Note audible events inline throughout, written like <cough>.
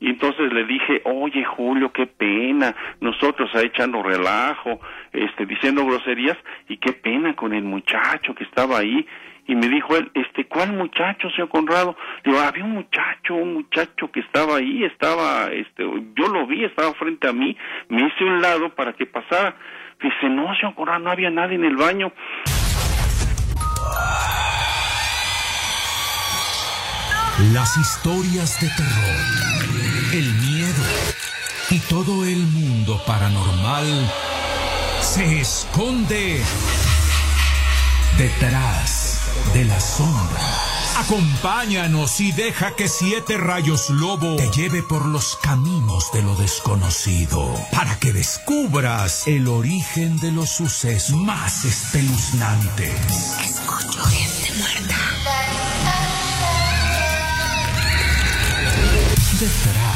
Y entonces le dije, oye Julio, qué pena, nosotros ahí echando relajo, este, diciendo groserías, y qué pena con el muchacho que estaba ahí. Y me dijo él, este, ¿cuál muchacho, señor Conrado? Digo, había un muchacho, un muchacho que estaba ahí, estaba, este, yo lo vi, estaba frente a mí, me hice un lado para que pasara. Dice, no, señor Conrado, no había nadie en el baño. Las historias de terror, y todo el mundo paranormal se esconde detrás de la sombra. Acompáñanos y deja que Siete Rayos Lobo te lleve por los caminos de lo desconocido para que descubras el origen de los sucesos más espeluznantes. Escucho gente muerta. Detrás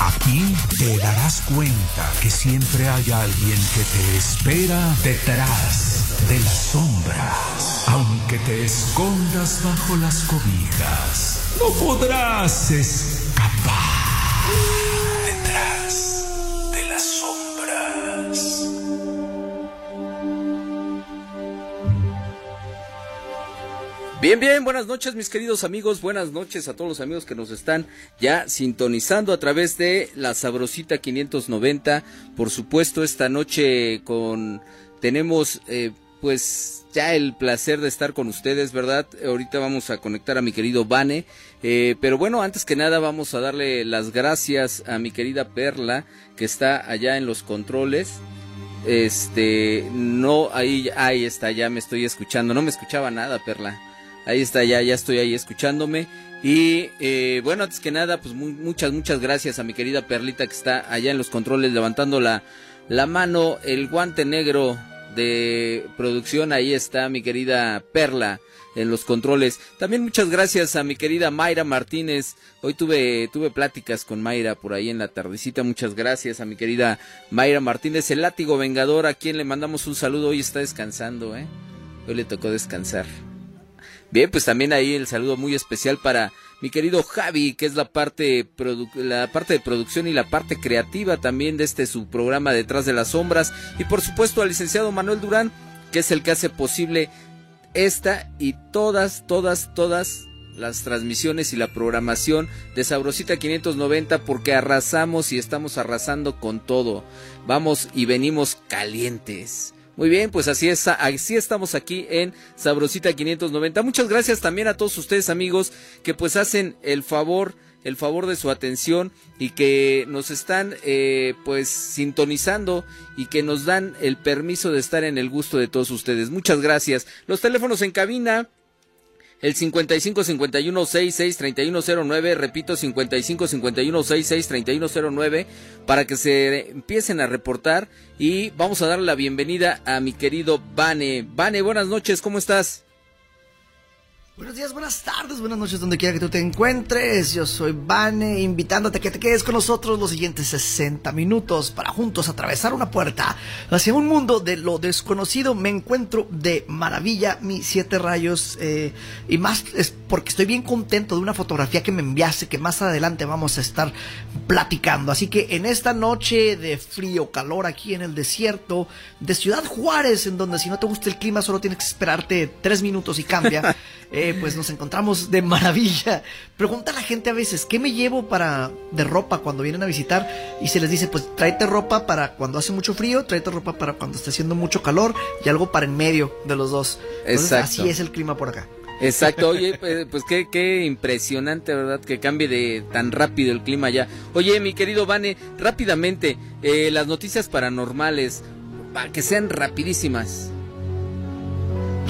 Aquí te darás cuenta que siempre hay alguien que te espera detrás de las sombras. Aunque te escondas bajo las cobijas, no podrás escapar Bien, bien, buenas noches mis queridos amigos, buenas noches a todos los amigos que nos están ya sintonizando a través de la Sabrosita 590. Por supuesto, esta noche con tenemos eh, pues ya el placer de estar con ustedes, ¿verdad? Ahorita vamos a conectar a mi querido Vane, eh, pero bueno, antes que nada vamos a darle las gracias a mi querida Perla que está allá en los controles. Este, no, ahí, ahí está, ya me estoy escuchando, no me escuchaba nada, Perla. Ahí está, ya, ya estoy ahí escuchándome. Y eh, bueno, antes que nada, pues mu- muchas, muchas gracias a mi querida Perlita que está allá en los controles levantando la, la mano, el guante negro de producción. Ahí está mi querida Perla en los controles. También muchas gracias a mi querida Mayra Martínez. Hoy tuve, tuve pláticas con Mayra por ahí en la tardecita. Muchas gracias a mi querida Mayra Martínez, el látigo vengador, a quien le mandamos un saludo. Hoy está descansando, ¿eh? Hoy le tocó descansar. Bien, pues también ahí el saludo muy especial para mi querido Javi, que es la parte, la parte de producción y la parte creativa también de este su programa Detrás de las Sombras. Y por supuesto al licenciado Manuel Durán, que es el que hace posible esta y todas, todas, todas las transmisiones y la programación de Sabrosita 590 porque arrasamos y estamos arrasando con todo. Vamos y venimos calientes. Muy bien, pues así es, así estamos aquí en Sabrosita 590. Muchas gracias también a todos ustedes amigos que pues hacen el favor, el favor de su atención y que nos están eh, pues sintonizando y que nos dan el permiso de estar en el gusto de todos ustedes. Muchas gracias. Los teléfonos en cabina el 55 51 66 3109, repito 55 51 66 3109 para que se empiecen a reportar y vamos a darle la bienvenida a mi querido Vane. Vane, buenas noches, ¿cómo estás? Buenos días, buenas tardes, buenas noches, donde quiera que tú te encuentres. Yo soy Vane, invitándote a que te quedes con nosotros los siguientes 60 minutos para juntos atravesar una puerta hacia un mundo de lo desconocido. Me encuentro de maravilla, mis siete rayos, eh, y más es porque estoy bien contento de una fotografía que me enviaste, que más adelante vamos a estar platicando. Así que en esta noche de frío, calor aquí en el desierto de Ciudad Juárez, en donde si no te gusta el clima solo tienes que esperarte tres minutos y cambia. <laughs> Eh, pues nos encontramos de maravilla. Pregunta a la gente a veces, ¿qué me llevo para de ropa cuando vienen a visitar? Y se les dice, pues tráete ropa para cuando hace mucho frío, tráete ropa para cuando está haciendo mucho calor y algo para en medio de los dos. Entonces, Exacto. así es el clima por acá. Exacto, oye, pues, pues qué, qué impresionante, ¿verdad? Que cambie de tan rápido el clima ya. Oye, mi querido Vane, rápidamente, eh, las noticias paranormales, para que sean rapidísimas.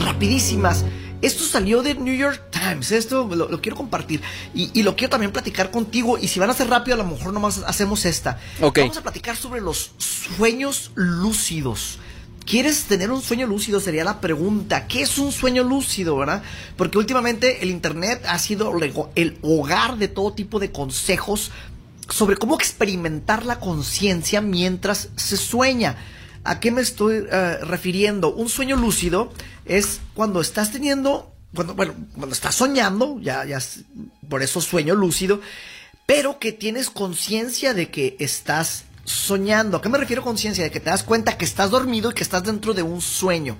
rapidísimas. Esto salió de New York Times, esto lo, lo quiero compartir y, y lo quiero también platicar contigo y si van a ser rápido a lo mejor nomás hacemos esta. Ok. Vamos a platicar sobre los sueños lúcidos. ¿Quieres tener un sueño lúcido? Sería la pregunta. ¿Qué es un sueño lúcido, verdad? Porque últimamente el Internet ha sido el hogar de todo tipo de consejos sobre cómo experimentar la conciencia mientras se sueña. ¿A qué me estoy eh, refiriendo? Un sueño lúcido es cuando estás teniendo, cuando, bueno, cuando estás soñando, ya, ya por eso sueño lúcido, pero que tienes conciencia de que estás soñando. ¿A qué me refiero conciencia? De que te das cuenta que estás dormido y que estás dentro de un sueño.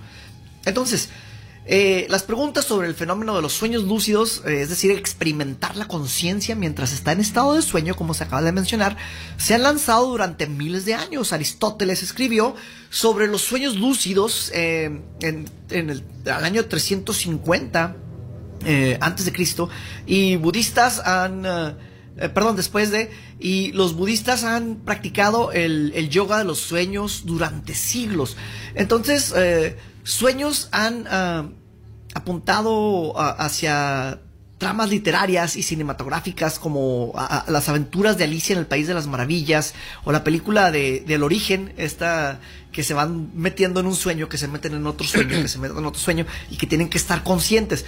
Entonces, eh, las preguntas sobre el fenómeno de los sueños lúcidos, eh, es decir, experimentar la conciencia mientras está en estado de sueño, como se acaba de mencionar, se han lanzado durante miles de años. Aristóteles escribió sobre los sueños lúcidos eh, en, el año 350 antes de Cristo y budistas han perdón, después de, y los budistas han practicado el, el, yoga de los sueños durante siglos. Entonces, Sueños han ah, apuntado hacia tramas literarias y cinematográficas como las aventuras de Alicia en el País de las Maravillas o la película de, del origen, esta que se van metiendo en un sueño, que se meten en otro sueño, que se meten en otro sueño y que tienen que estar conscientes.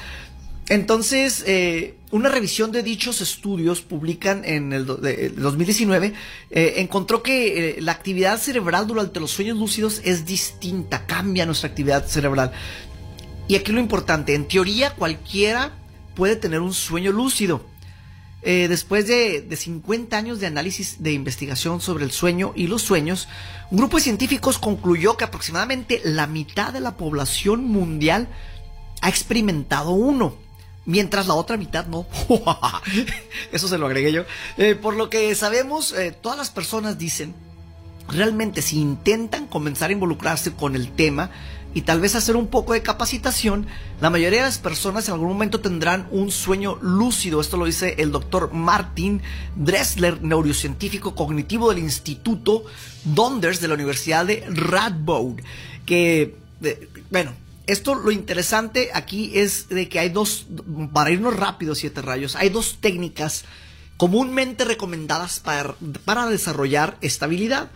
Entonces, eh, una revisión de dichos estudios publican en el, 2019 eh, encontró que eh, la actividad cerebral durante los sueños lúcidos es distinta, cambia nuestra actividad cerebral. Y aquí lo importante, en teoría cualquiera puede tener un sueño lúcido. después de, de 50 años de análisis de investigación sobre el sueño y los sueños, un grupo de científicos concluyó que aproximadamente la mitad de la población mundial ha experimentado uno mientras la otra mitad no. <laughs> Eso se lo agregué yo. Eh, por lo que sabemos, eh, todas las personas dicen, realmente si intentan comenzar a involucrarse con el tema y tal vez hacer un poco de capacitación, la mayoría de las personas en algún momento tendrán un sueño lúcido. Esto lo dice el doctor Martin Dressler, neurocientífico cognitivo del Instituto Donders de la Universidad de Radboud, que, eh, bueno, esto lo interesante aquí es de que hay dos, para irnos rápido, siete rayos, hay dos técnicas comúnmente recomendadas para, para desarrollar estabilidad,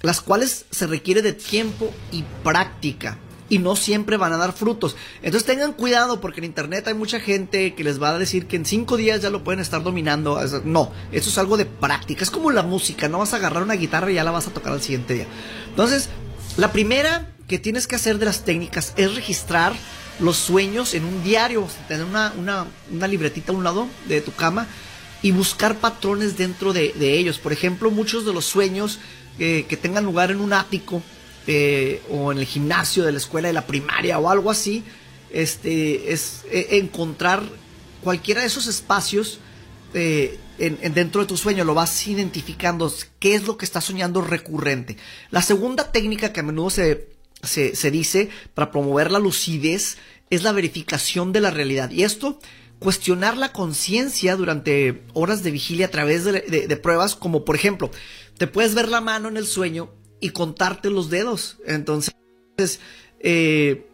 las cuales se requiere de tiempo y práctica y no siempre van a dar frutos. Entonces tengan cuidado porque en internet hay mucha gente que les va a decir que en cinco días ya lo pueden estar dominando. No, eso es algo de práctica. Es como la música, no vas a agarrar una guitarra y ya la vas a tocar al siguiente día. Entonces, la primera que tienes que hacer de las técnicas es registrar los sueños en un diario, tener una, una, libretita a un lado de tu cama y buscar patrones dentro de, ellos. Por ejemplo, muchos de los sueños eh, que tengan lugar en un ático eh, o en el gimnasio de la escuela de la primaria o algo así, este, es eh, encontrar cualquiera de esos espacios en, dentro de tu sueño, lo vas identificando qué es lo que estás soñando recurrente. La segunda técnica que a menudo se se, dice, para promover la lucidez, es la verificación de la realidad. Y esto, cuestionar la conciencia durante horas de vigilia a través de, pruebas, como por ejemplo, te puedes ver la mano en el sueño y contarte los dedos. Entonces, eh,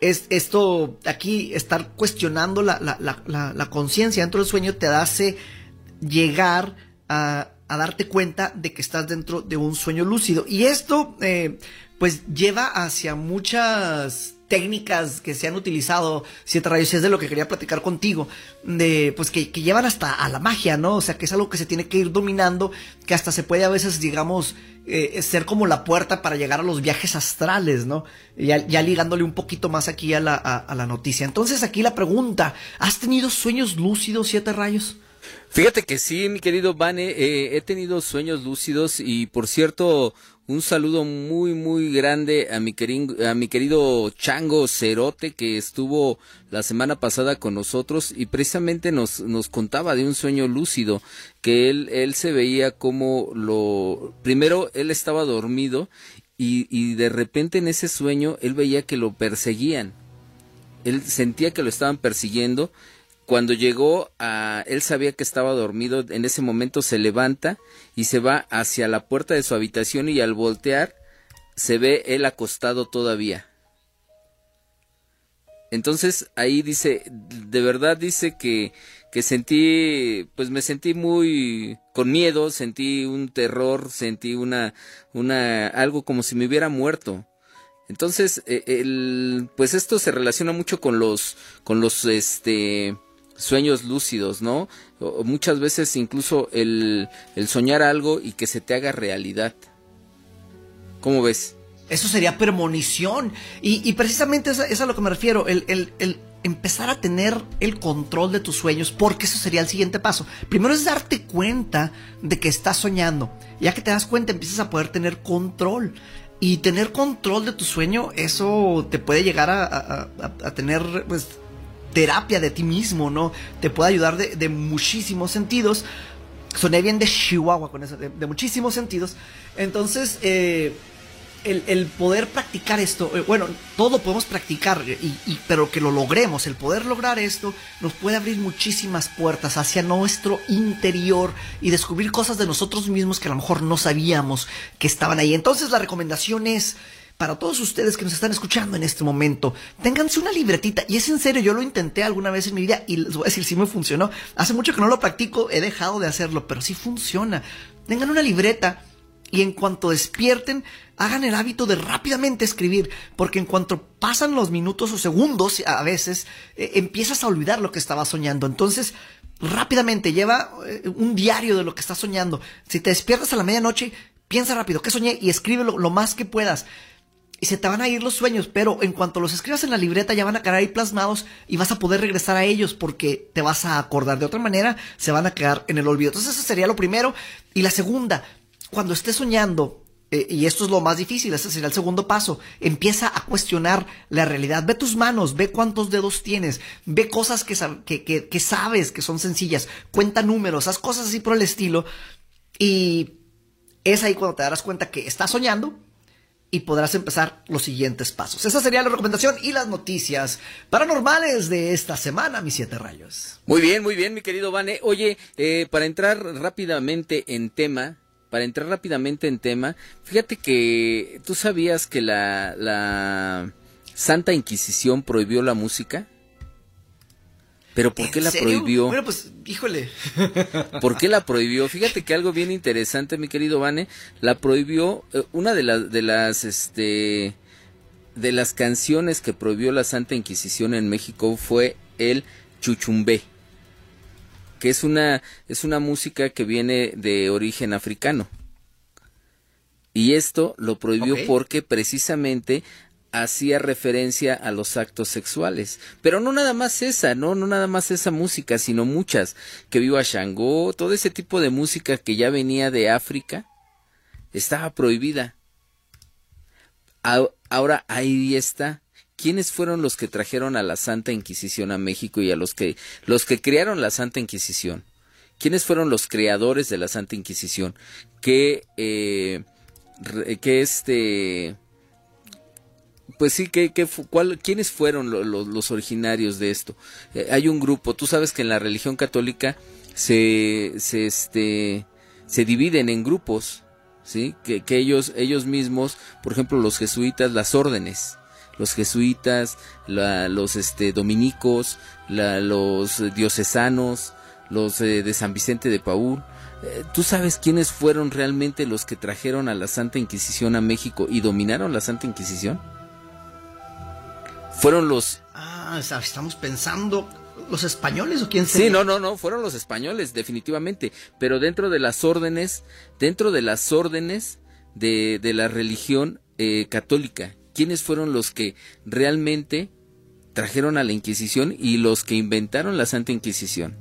es esto aquí, estar cuestionando la, la conciencia dentro del sueño te hace llegar a, darte cuenta de que estás dentro de un sueño lúcido. Y esto, eh, pues lleva hacia muchas técnicas que se han utilizado, siete rayos, es de lo que quería platicar contigo, de, pues que, llevan hasta a la magia, ¿no? O sea, que es algo que se tiene que ir dominando, que hasta se puede a veces, digamos, eh, ser como la puerta para llegar a los viajes astrales, ¿no? Ya, ya ligándole un poquito más aquí a la, a la noticia. Entonces aquí la pregunta, ¿has tenido sueños lúcidos, siete rayos? Fíjate que sí, mi querido Vane, eh, he tenido sueños lúcidos y por cierto, un saludo muy muy grande a mi, querido, a mi querido Chango Cerote que estuvo la semana pasada con nosotros y precisamente nos, nos contaba de un sueño lúcido que él, él se veía como lo... Primero él estaba dormido y, y de repente en ese sueño él veía que lo perseguían. Él sentía que lo estaban persiguiendo cuando llegó a él sabía que estaba dormido, en ese momento se levanta y se va hacia la puerta de su habitación y al voltear se ve él acostado todavía. Entonces ahí dice, de verdad dice que, que sentí, pues me sentí muy con miedo, sentí un terror, sentí una, una, algo como si me hubiera muerto. Entonces, eh, el, pues esto se relaciona mucho con los, con los, este, sueños lúcidos, ¿no? muchas veces incluso el, soñar algo y que se te haga realidad. ¿Cómo ves? Eso sería premonición. Y, precisamente es, a lo que me refiero. El, empezar a tener el control de tus sueños, porque eso sería el siguiente paso. Primero es darte cuenta de que estás soñando. Ya que te das cuenta, empiezas a poder tener control. Y tener control de tu sueño, eso te puede llegar a, tener, pues, terapia de ti mismo, ¿no? Te puede ayudar de, muchísimos sentidos. Soné bien de Chihuahua con eso, de, muchísimos sentidos. Entonces, eh, el, poder practicar esto, eh, bueno, todo podemos practicar, y, pero que lo logremos, el poder lograr esto nos puede abrir muchísimas puertas hacia nuestro interior y descubrir cosas de nosotros mismos que a lo mejor no sabíamos que estaban ahí. Entonces la recomendación es, para todos ustedes que nos están escuchando en este momento, ténganse una libretita. Y es en serio, yo lo intenté alguna vez en mi vida y les voy a decir si me funcionó. Hace mucho que no lo practico, he dejado de hacerlo, pero sí funciona. Tengan una libreta y en cuanto despierten, hagan el hábito de rápidamente escribir, porque en cuanto pasan los minutos o segundos, a veces, eh, empiezas a olvidar lo que estabas soñando. Entonces, rápidamente lleva eh, un diario de lo que estás soñando. Si te despiertas a la medianoche, piensa rápido, ¿qué soñé? Y escríbelo lo más que puedas. Y se te van a ir los sueños, pero en cuanto los escribas en la libreta ya van a quedar ahí plasmados y vas a poder regresar a ellos porque te vas a acordar. De otra manera, se van a quedar en el olvido. Entonces, eso sería lo primero. Y la segunda, cuando estés soñando, eh, y esto es lo más difícil, ese sería el segundo paso, empieza a cuestionar la realidad. Ve tus manos, ve cuántos dedos tienes, ve cosas que, que, sabes que son sencillas, cuenta números, haz cosas así por el estilo. Y es ahí cuando te darás cuenta que estás soñando y podrás empezar los siguientes pasos. Esa sería la recomendación y las noticias paranormales de esta semana, mis siete rayos. Muy bien, muy bien, mi querido Vane. Oye, eh, para entrar rápidamente en tema, para entrar rápidamente en tema, fíjate que tú sabías que la, la Santa Inquisición prohibió la música. Pero ¿por qué la prohibió? Bueno, pues, híjole. <laughs> ¿Por qué la prohibió? Fíjate que algo bien interesante, mi querido Vane, la prohibió eh, una de las de las este de las canciones que prohibió la Santa Inquisición en México fue el chuchumbé que es una, es una música que viene de origen africano. Y esto lo prohibió porque precisamente hacía referencia a los actos sexuales. Pero no nada más esa, no, no nada más esa música, sino muchas. Que viva Shango, todo ese tipo de música que ya venía de África, estaba prohibida. Ahora ahí está ¿quiénes fueron los que trajeron a la Santa Inquisición a México y a los que los que crearon la Santa Inquisición? ¿Quiénes fueron los creadores de la Santa Inquisición? ¿Qué, eh, que este pues sí, que, cuál, ¿quiénes fueron los originarios de esto? Eh, hay un grupo, tú sabes que en la religión católica se, se, este, se dividen en grupos, ¿sí? Que, que ellos, ellos mismos, por ejemplo, los jesuitas, las órdenes, los jesuitas, los este, dominicos, los diocesanos, los eh, de San Vicente de Paúl. Eh, ¿Tú sabes quiénes fueron realmente los que trajeron a la Santa Inquisición a México y dominaron la Santa Inquisición? Fueron los... Ah, estamos pensando los españoles o quién Sí, no, no, no, fueron los españoles, definitivamente. Pero dentro de las órdenes, dentro de las órdenes de, de la religión eh, católica quiénes fueron los que realmente trajeron a la Inquisición y los que inventaron la Santa Inquisición.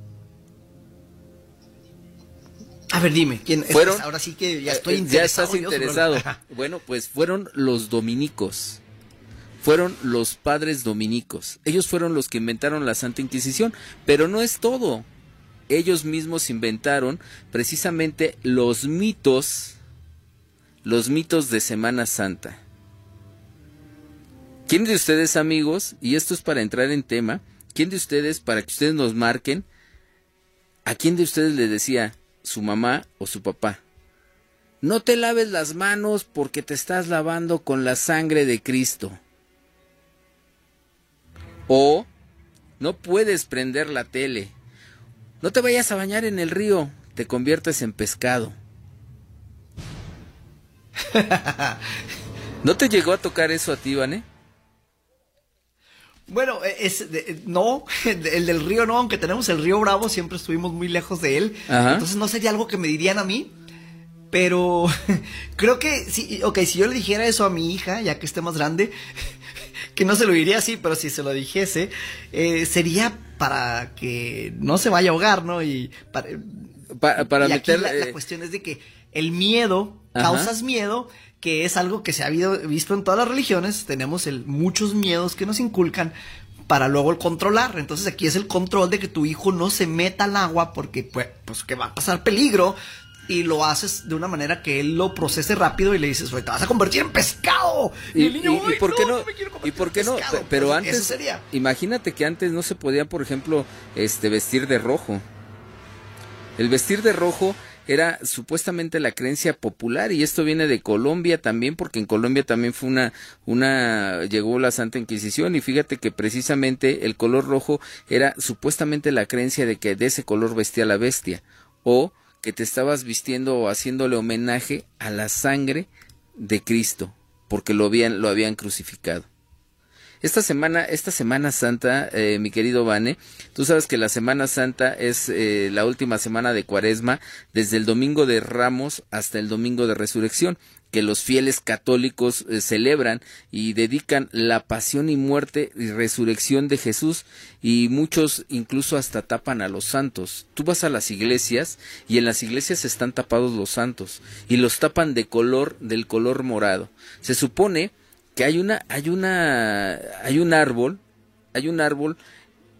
A ver, dime, ¿quién fueron? Ahora sí que ya estoy interesado. Ya estás interesado. <laughs> Bueno, pues fueron los dominicos. Fueron los padres dominicos. Ellos fueron los que inventaron la Santa Inquisición, pero no es todo. Ellos mismos inventaron precisamente los mitos, los mitos de Semana Santa. ¿Quién de ustedes, amigos, y esto es para entrar en tema, quién de ustedes, para que ustedes nos marquen, a quién de ustedes le decía su mamá o su papá? No te laves las manos porque te estás lavando con la sangre de Cristo. O no puedes prender la tele. No te vayas a bañar en el río, te conviertes en pescado. <laughs> ¿No te llegó a tocar eso a ti, Vane? Bueno, e, no, <laughs> el del río no, aunque tenemos el río Bravo, siempre estuvimos muy lejos de él. Entonces no sería algo que me dirían a mí. Pero <laughs> creo que, sí, ok, si yo le dijera eso a mi hija, ya que esté más grande, que no se lo diría así, pero si se lo dijese, eh, sería para que no se vaya a ahogar, ¿no? Y para, para y meter... la, la eh, cuestión es de que el miedo, Ajá. causas miedo, que es algo que se ha habido, visto en todas las religiones, tenemos el, muchos miedos que nos inculcan para luego el controlar. Entonces aquí es el control de que tu hijo no se meta al agua porque pues, pues que va a pasar peligro y lo haces de una manera que él lo procese rápido y le dices, "Oye, te vas a convertir en pescado. Y, el niño, y- y "Ay, por qué no, me quiero y por qué no, pescado". Pe- pero antes, Eso sería. imagínate que antes no se podía, por ejemplo, este vestir de rojo. El vestir de rojo era supuestamente la creencia popular y esto viene de Colombia también porque en Colombia también fue una una llegó la Santa Inquisición y fíjate que precisamente el color rojo era supuestamente la creencia de que de ese color vestía la bestia o que te estabas vistiendo o haciéndole homenaje a la sangre de Cristo porque lo habían lo habían crucificado. Esta semana, esta Semana Santa, eh, mi querido Vane, tú sabes que la Semana Santa es eh, la última semana de Cuaresma, desde el Domingo de Ramos hasta el Domingo de Resurrección, que los fieles católicos eh, celebran y dedican la pasión y muerte y resurrección de Jesús y muchos incluso hasta tapan a los santos. Tú vas a las iglesias y en las iglesias están tapados los santos y los tapan de color del color morado. Se supone que hay una hay una hay un árbol hay un árbol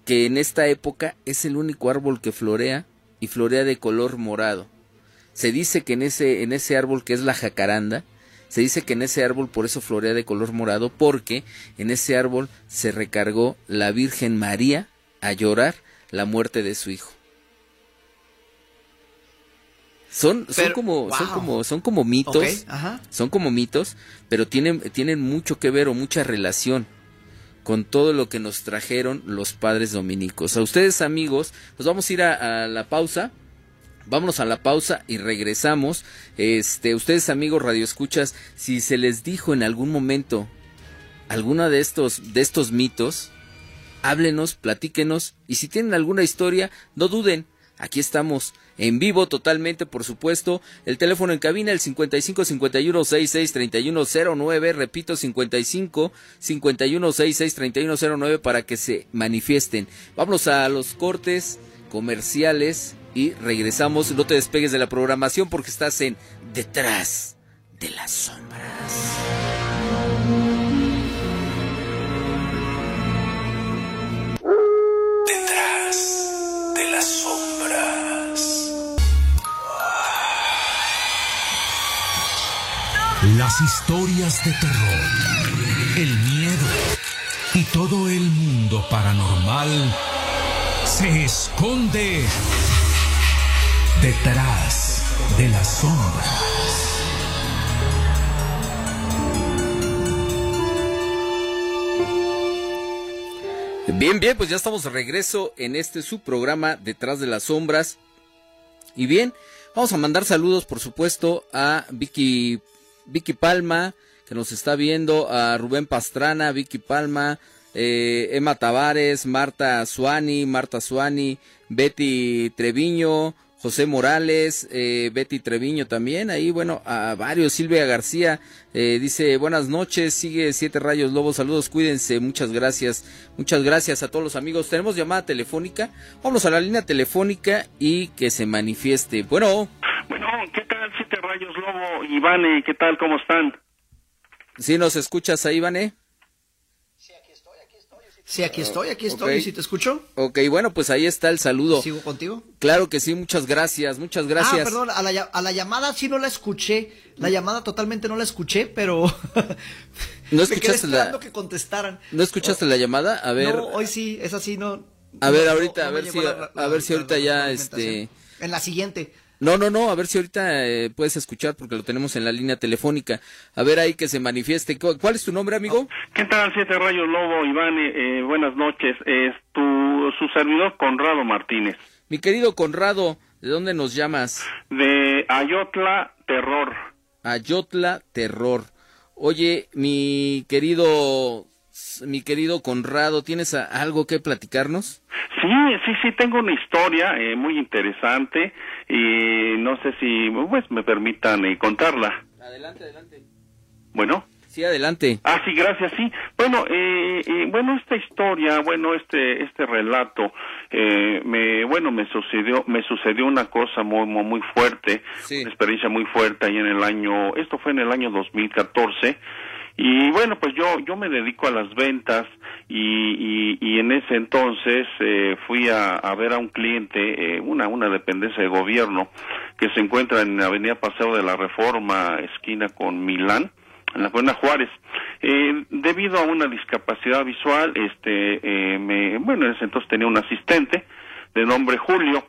que en esta época es el único árbol que florea y florea de color morado se dice que en ese en ese árbol que es la jacaranda se dice que en ese árbol por eso florea de color morado porque en ese árbol se recargó la Virgen María a llorar la muerte de su hijo son son Pero, como son como son como mitos ajá. son como mitos, pero tienen, tienen mucho que ver o mucha relación con todo lo que nos trajeron los padres dominicos. A ustedes amigos, nos vamos a ir a, a la pausa. Vámonos a la pausa y regresamos. Este, ustedes amigos radioescuchas, si se les dijo en algún momento alguna de estos de estos mitos, háblenos, platíquenos y si tienen alguna historia, no duden. Aquí estamos en vivo totalmente, por supuesto. El teléfono en cabina el 55 51 66 31 09, repito 55 51 66 31 09 para que se manifiesten. Vámonos a los cortes comerciales y regresamos. No te despegues de la programación porque estás en Detrás de las sombras. Detrás de las sombras. Las historias de terror, el miedo y todo el mundo paranormal se esconde detrás de las sombras. Bien, bien, pues ya estamos de regreso en este su programa Detrás de las Sombras. Y bien, vamos a mandar saludos, por supuesto, a Vicky, Vicky Palma, que nos está viendo, a Rubén Pastrana, Vicky Palma, eh, Emma Tavares, Marta Suani, Marta Suani, Betty Treviño, José Morales, eh, Betty Treviño también, ahí bueno, a varios, Silvia García, eh, dice buenas noches, sigue Siete Rayos Lobos, saludos, cuídense, muchas gracias, muchas gracias a todos los amigos, tenemos llamada telefónica, vamos a la línea telefónica y que se manifieste, bueno, Bueno, ¿qué tal, Siete Rayos Lobo? Ivane, ¿qué tal? ¿Cómo están? si nos escuchas ahí, Vané? Sí, aquí estoy, aquí estoy. Ok. ¿Y si te escucho? Ok, bueno, pues ahí está el saludo. ¿Sigo contigo? Claro que sí, muchas gracias, muchas gracias. Ah, perdón, a la, a la llamada sí no la escuché. La llamada totalmente no la escuché, pero. ¿No <laughs> me quedé escuchaste la- que contestaran. ¿No escuchaste la llamada? A ver, No, hoy sí, es así, no. A ver, ahorita, no a ver si- la- a ver si ahorita ya, este- En la siguiente. No, no, no, a ver si ahorita eh, puedes escuchar porque lo tenemos en la línea telefónica. A ver ahí que se manifieste. ¿Cu- ¿Cuál es tu nombre, amigo? ¿Qué tal, Siete Rayos Lobo? Ivane, eh, buenas noches. Es tu, su servidor Conrado Martínez, Mi querido Conrado, ¿de dónde nos llamas? de Ayotla Terror. Ayotla Terror. Oye, mi querido, mi querido Conrado, ¿tienes algo que platicarnos? Sí, sí, sí, tengo una historia eh, muy interesante y no sé si pues me permitan eh, contarla. Adelante, adelante. Bueno, Sí, adelante. Ah, sí, gracias, sí. Bueno, eh, eh, bueno, esta historia, bueno, este, este relato, eh, me, bueno, me sucedió, me sucedió una cosa muy, muy, muy fuerte, una experiencia muy fuerte ahí en el año, esto fue en el año 2014, y bueno, pues yo, yo me dedico a las ventas y, y, en ese entonces eh, fui a, a, ver a un cliente, eh, una, una dependencia de gobierno que se encuentra en la Avenida Paseo de la Reforma, esquina con Milán, en la Buena Juárez. Eh, debido a una discapacidad visual, este, eh, me, bueno, en ese entonces tenía un asistente de nombre Julio,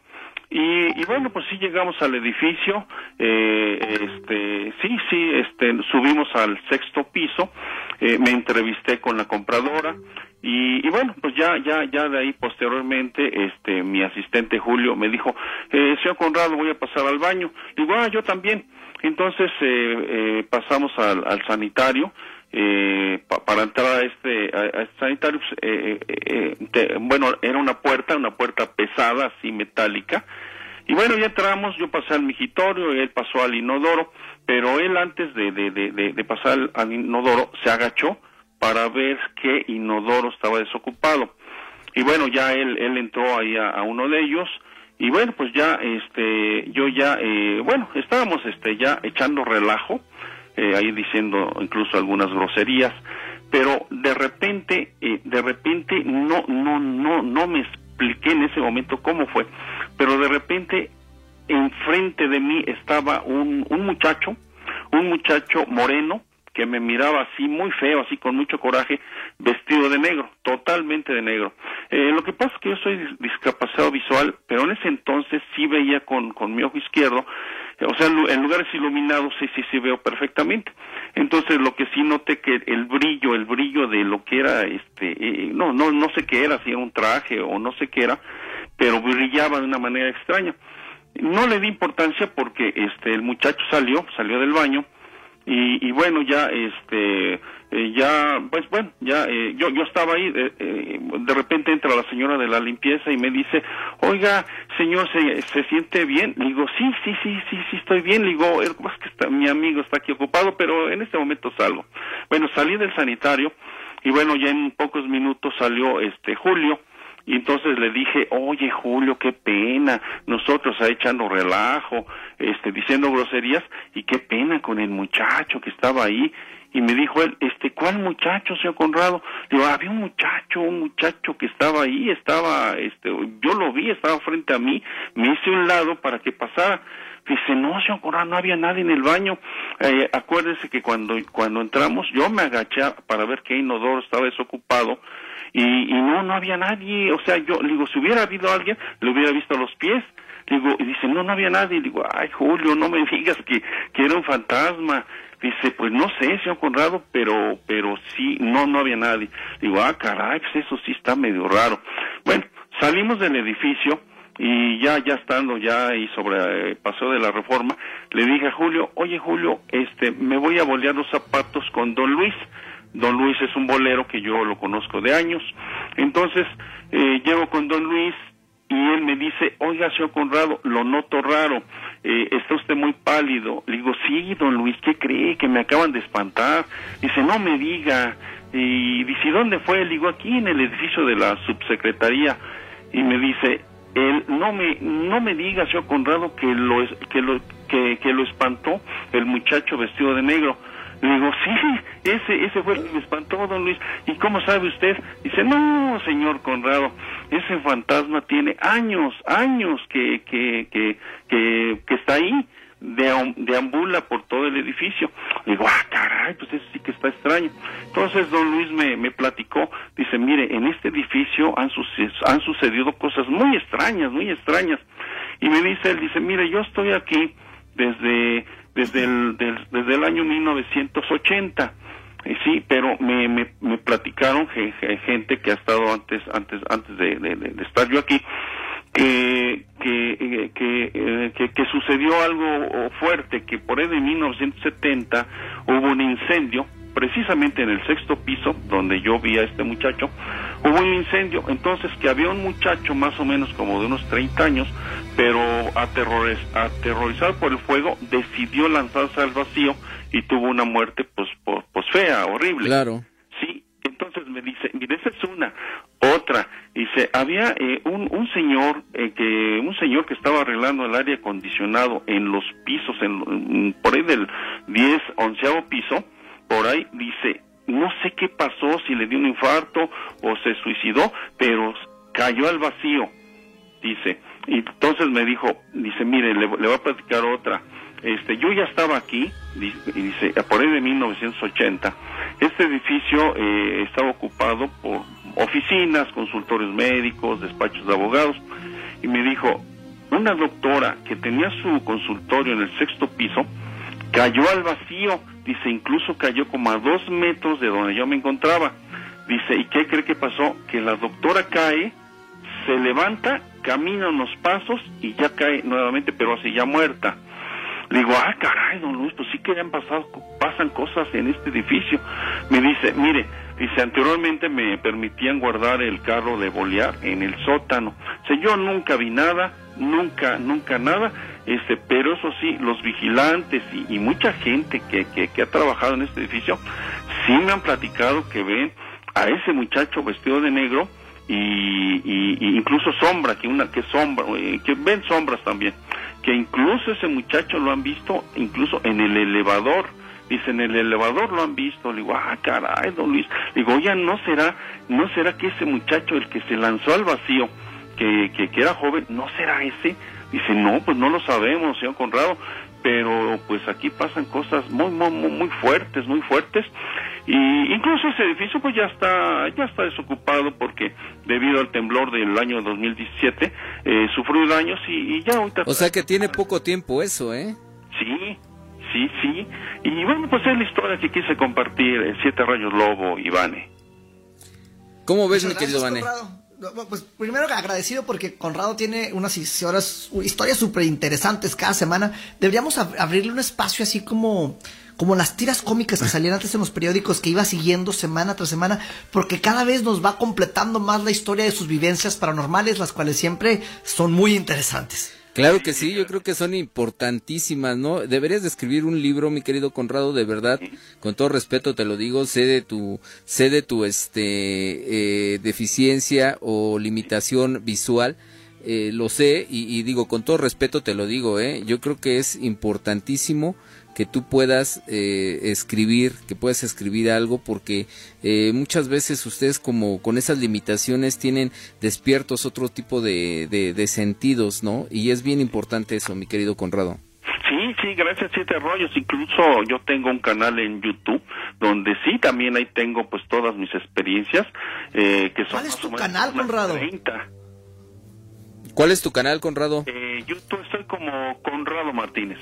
y, y, bueno, pues sí llegamos al edificio, eh, este, sí, sí, este, subimos al sexto piso, eh, me entrevisté con la compradora y, y, bueno, pues ya, ya, ya de ahí posteriormente, este, mi asistente Julio me dijo, eh, señor Conrado, voy a pasar al baño. Digo, ah, yo también. Entonces eh, eh, pasamos al, al sanitario. Eh, para entrar a este, a, este sanitario, eh, eh, eh bueno, era una puerta, una puerta pesada, así metálica, y bueno, ya entramos, yo pasé al migitorio, él pasó al inodoro, pero él antes de, de, de, pasar al inodoro se agachó para ver qué inodoro estaba desocupado. Y bueno, ya él, él entró ahí a, uno de ellos, y bueno, pues ya, este, yo ya, eh, bueno, estábamos, este, ya echando relajo, eh, ahí diciendo incluso algunas groserías, pero de repente, eh, de repente no, no, no, no me expliqué en ese momento cómo fue, pero de repente enfrente de mí estaba un, un muchacho, un muchacho moreno, que me miraba así muy feo, así con mucho coraje, vestido de negro, totalmente de negro. Eh, lo que pasa es que yo soy discapacitado visual, pero en ese entonces sí veía con, con mi ojo izquierdo, o sea, en lugares iluminados sí, sí, sí veo perfectamente. Entonces lo que sí noté que el brillo, el brillo de lo que era, este, eh, no, no, no sé qué era, si era un traje o no sé qué era, pero brillaba de una manera extraña. No le di importancia porque este el muchacho salió, salió del baño y, y bueno ya este eh, ya pues bueno ya eh, yo yo estaba ahí eh, de repente entra la señora de la limpieza y me dice oiga señor se, se siente bien le digo sí sí sí sí sí estoy bien. Le digo es que está, mi amigo está aquí ocupado pero en este momento salgo. Bueno salí del sanitario y bueno ya en pocos minutos salió este Julio y entonces le dije, oye Julio, qué pena, nosotros ahí echando relajo, este, diciendo groserías, y qué pena con el muchacho que estaba ahí. Y me dijo él, este, ¿cuál muchacho, señor Conrado? Digo, había un muchacho, un muchacho que estaba ahí, estaba, este, yo lo vi, estaba frente a mí, me hice un lado para que pasara. Dice, no, señor Conrado, no había nadie en el baño. Eh, acuérdese que cuando, cuando entramos, yo me agaché para ver qué inodoro estaba desocupado y, y no, no había nadie, o sea, yo, digo, si hubiera habido alguien, le hubiera visto los pies, digo, y dice, no, no había nadie, digo, ay, Julio, no me <laughs> digas que, que era un fantasma, dice, pues no sé, señor Conrado, pero, pero sí, no, no había nadie, digo, ah, caray, pues eso sí está medio raro, bueno, salimos del edificio, y ya ya estando ya y sobre eh, de la reforma le dije a Julio oye Julio este me voy a bolear los zapatos con Don Luis. Don Luis es un bolero que yo lo conozco de años. Entonces, eh, llego con Don Luis y él me dice, oiga, señor Conrado, lo noto raro, eh, está usted muy pálido. Le digo, sí, don Luis, ¿qué cree? Que me acaban de espantar. Dice, no me diga. Y dice, ¿dónde fue? Le digo, aquí en el edificio de la subsecretaría. Y me dice, él, no me, no me diga, señor Conrado, que lo, que lo, que, que lo espantó el muchacho vestido de negro. Le digo, sí, ese, ese fue el que me espantó, don Luis. ¿Y cómo sabe usted? Dice, no, señor Conrado, ese fantasma tiene años, años que, que, que, que, que está ahí, de, deambula por todo el edificio. Le digo, ah, caray, pues eso sí que está extraño. Entonces don Luis me, me platicó, dice, mire, en este edificio han, han sucedido cosas muy extrañas, muy extrañas. Y me dice él, dice, mire, yo estoy aquí desde desde el, desde el año 1980. Eh, sí, pero me, me, me platicaron gente que ha estado antes antes antes de, estar yo aquí que que, eh, que, eh, que, que, sucedió algo fuerte, que por ahí de 1970 hubo un incendio, precisamente en el sexto piso, donde yo vi a este muchacho, hubo un incendio, entonces que había un muchacho más o menos como de unos 30 años, pero aterrorizado por el fuego, decidió lanzarse al vacío y tuvo una muerte pues, pues fea, horrible. Claro. Sí, entonces me dice, mire, esa es una. Otra, dice, había eh, un, un señor eh, que un señor que estaba arreglando el aire acondicionado en los pisos, en, por ahí del 10, onceavo piso, por ahí dice, no sé qué pasó, si le dio un infarto o se suicidó, pero cayó al vacío, dice. Y entonces me dijo, dice, mire, le, le voy a platicar otra. Este, yo ya estaba aquí, y dice, por ahí de 1980. Este edificio eh, estaba ocupado por oficinas, consultorios médicos, despachos de abogados. Y me dijo, una doctora que tenía su consultorio en el sexto piso, cayó al vacío, dice, incluso cayó como a dos metros de donde yo me encontraba. Dice, ¿y qué cree que pasó? Que la doctora cae, se levanta, camina unos pasos y ya cae nuevamente, pero así ya muerta. Le digo, ah, caray, don Luis, pues sí que han pasado, pasan cosas en este edificio. Me dice, mire, dice, anteriormente me permitían guardar el carro de bolear en el sótano. O yo nunca vi nada, nunca, nunca nada, este, pero eso sí, los vigilantes y, mucha gente que, que, que ha trabajado en este edificio, sí me han platicado que ven a ese muchacho vestido de negro, y, y, incluso sombra, que una que sombra, eh, que ven sombras también, que incluso ese muchacho lo han visto incluso en el elevador, dice en el elevador lo han visto, le digo, ah caray, don Luis, le digo, ya no será, no será que ese muchacho el que se lanzó al vacío, que, que era joven, no será ese, dice, no, pues no lo sabemos, señor Conrado, pero pues aquí pasan cosas muy, muy, muy fuertes, muy fuertes, y incluso ese edificio pues ya está ya está desocupado porque debido al temblor del año 2017 eh, sufrió daños y, y, ya ahorita o sea que tiene poco tiempo eso eh sí sí sí y bueno pues es la historia que quise compartir en siete rayos lobo Ivane. Cómo ves mi querido Vane pues primero agradecido porque Conrado tiene unas historias historias súper interesantes cada semana deberíamos ab abrirle un espacio así como como las tiras cómicas que salían antes en los periódicos que iba siguiendo semana tras semana, porque cada vez nos va completando más la historia de sus vivencias paranormales, las cuales siempre son muy interesantes. Claro que sí, yo creo que son importantísimas, ¿no? Deberías de escribir un libro, mi querido Conrado, de verdad, con todo respeto te lo digo, sé de tu, sé de tu, este, eh, deficiencia o limitación visual, eh, lo sé y, y, digo, con todo respeto te lo digo, ¿eh? Yo creo que es importantísimo que tú puedas eh, escribir, que puedas escribir algo, porque eh, muchas veces ustedes como con esas limitaciones tienen despiertos otro tipo de, de, de, sentidos, ¿no? Y es bien importante eso, mi querido Conrado. Sí, sí, gracias Siete Rollos. Incluso yo tengo un canal en YouTube donde sí también ahí tengo pues todas mis experiencias. Eh, que son ¿Cuál es tu canal, Conrado? 30. ¿Cuál es tu canal, Conrado? Eh, YouTube estoy como Conrado Martínez.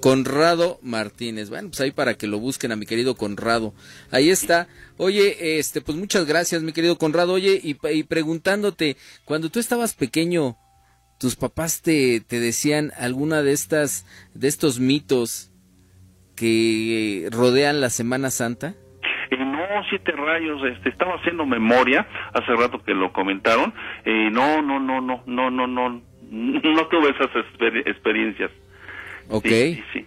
Conrado Martínez. Bueno, pues ahí para que lo busquen a mi querido Conrado. Ahí está. Oye, este, pues muchas gracias, mi querido Conrado. Oye, y, y preguntándote, cuando tú estabas pequeño, tus papás te, te decían alguna de estas, de estos mitos que rodean la Semana Santa? Eh, siete rayos, este, estaba haciendo memoria, hace rato que lo comentaron, eh, no, no, no, no, no, no, no, no tuve esas exper experiencias. Ok. Sí, sí, sí.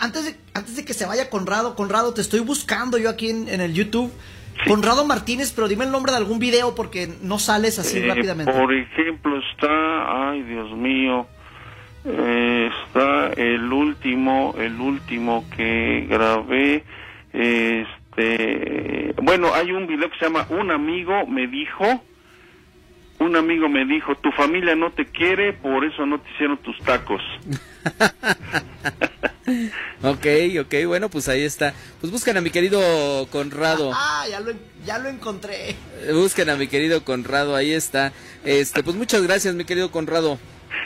Antes de, antes de que se vaya Conrado, Conrado, te estoy buscando yo aquí en, en el YouTube. Sí. Conrado Martínez, pero dime el nombre de algún video porque no sales así eh, rápidamente. Por ejemplo, está, ay Dios mío, eh, está el último, el último que grabé, este, bueno, hay un video que se llama Un amigo me dijo, un amigo me dijo, tu familia no te quiere, por eso no te hicieron tus tacos. <laughs> ok, ok, bueno, pues ahí está. Pues buscan a mi querido Conrado. Ah, ya lo, ya lo encontré. Busquen a mi querido Conrado, ahí está. Este, pues muchas gracias, mi querido Conrado.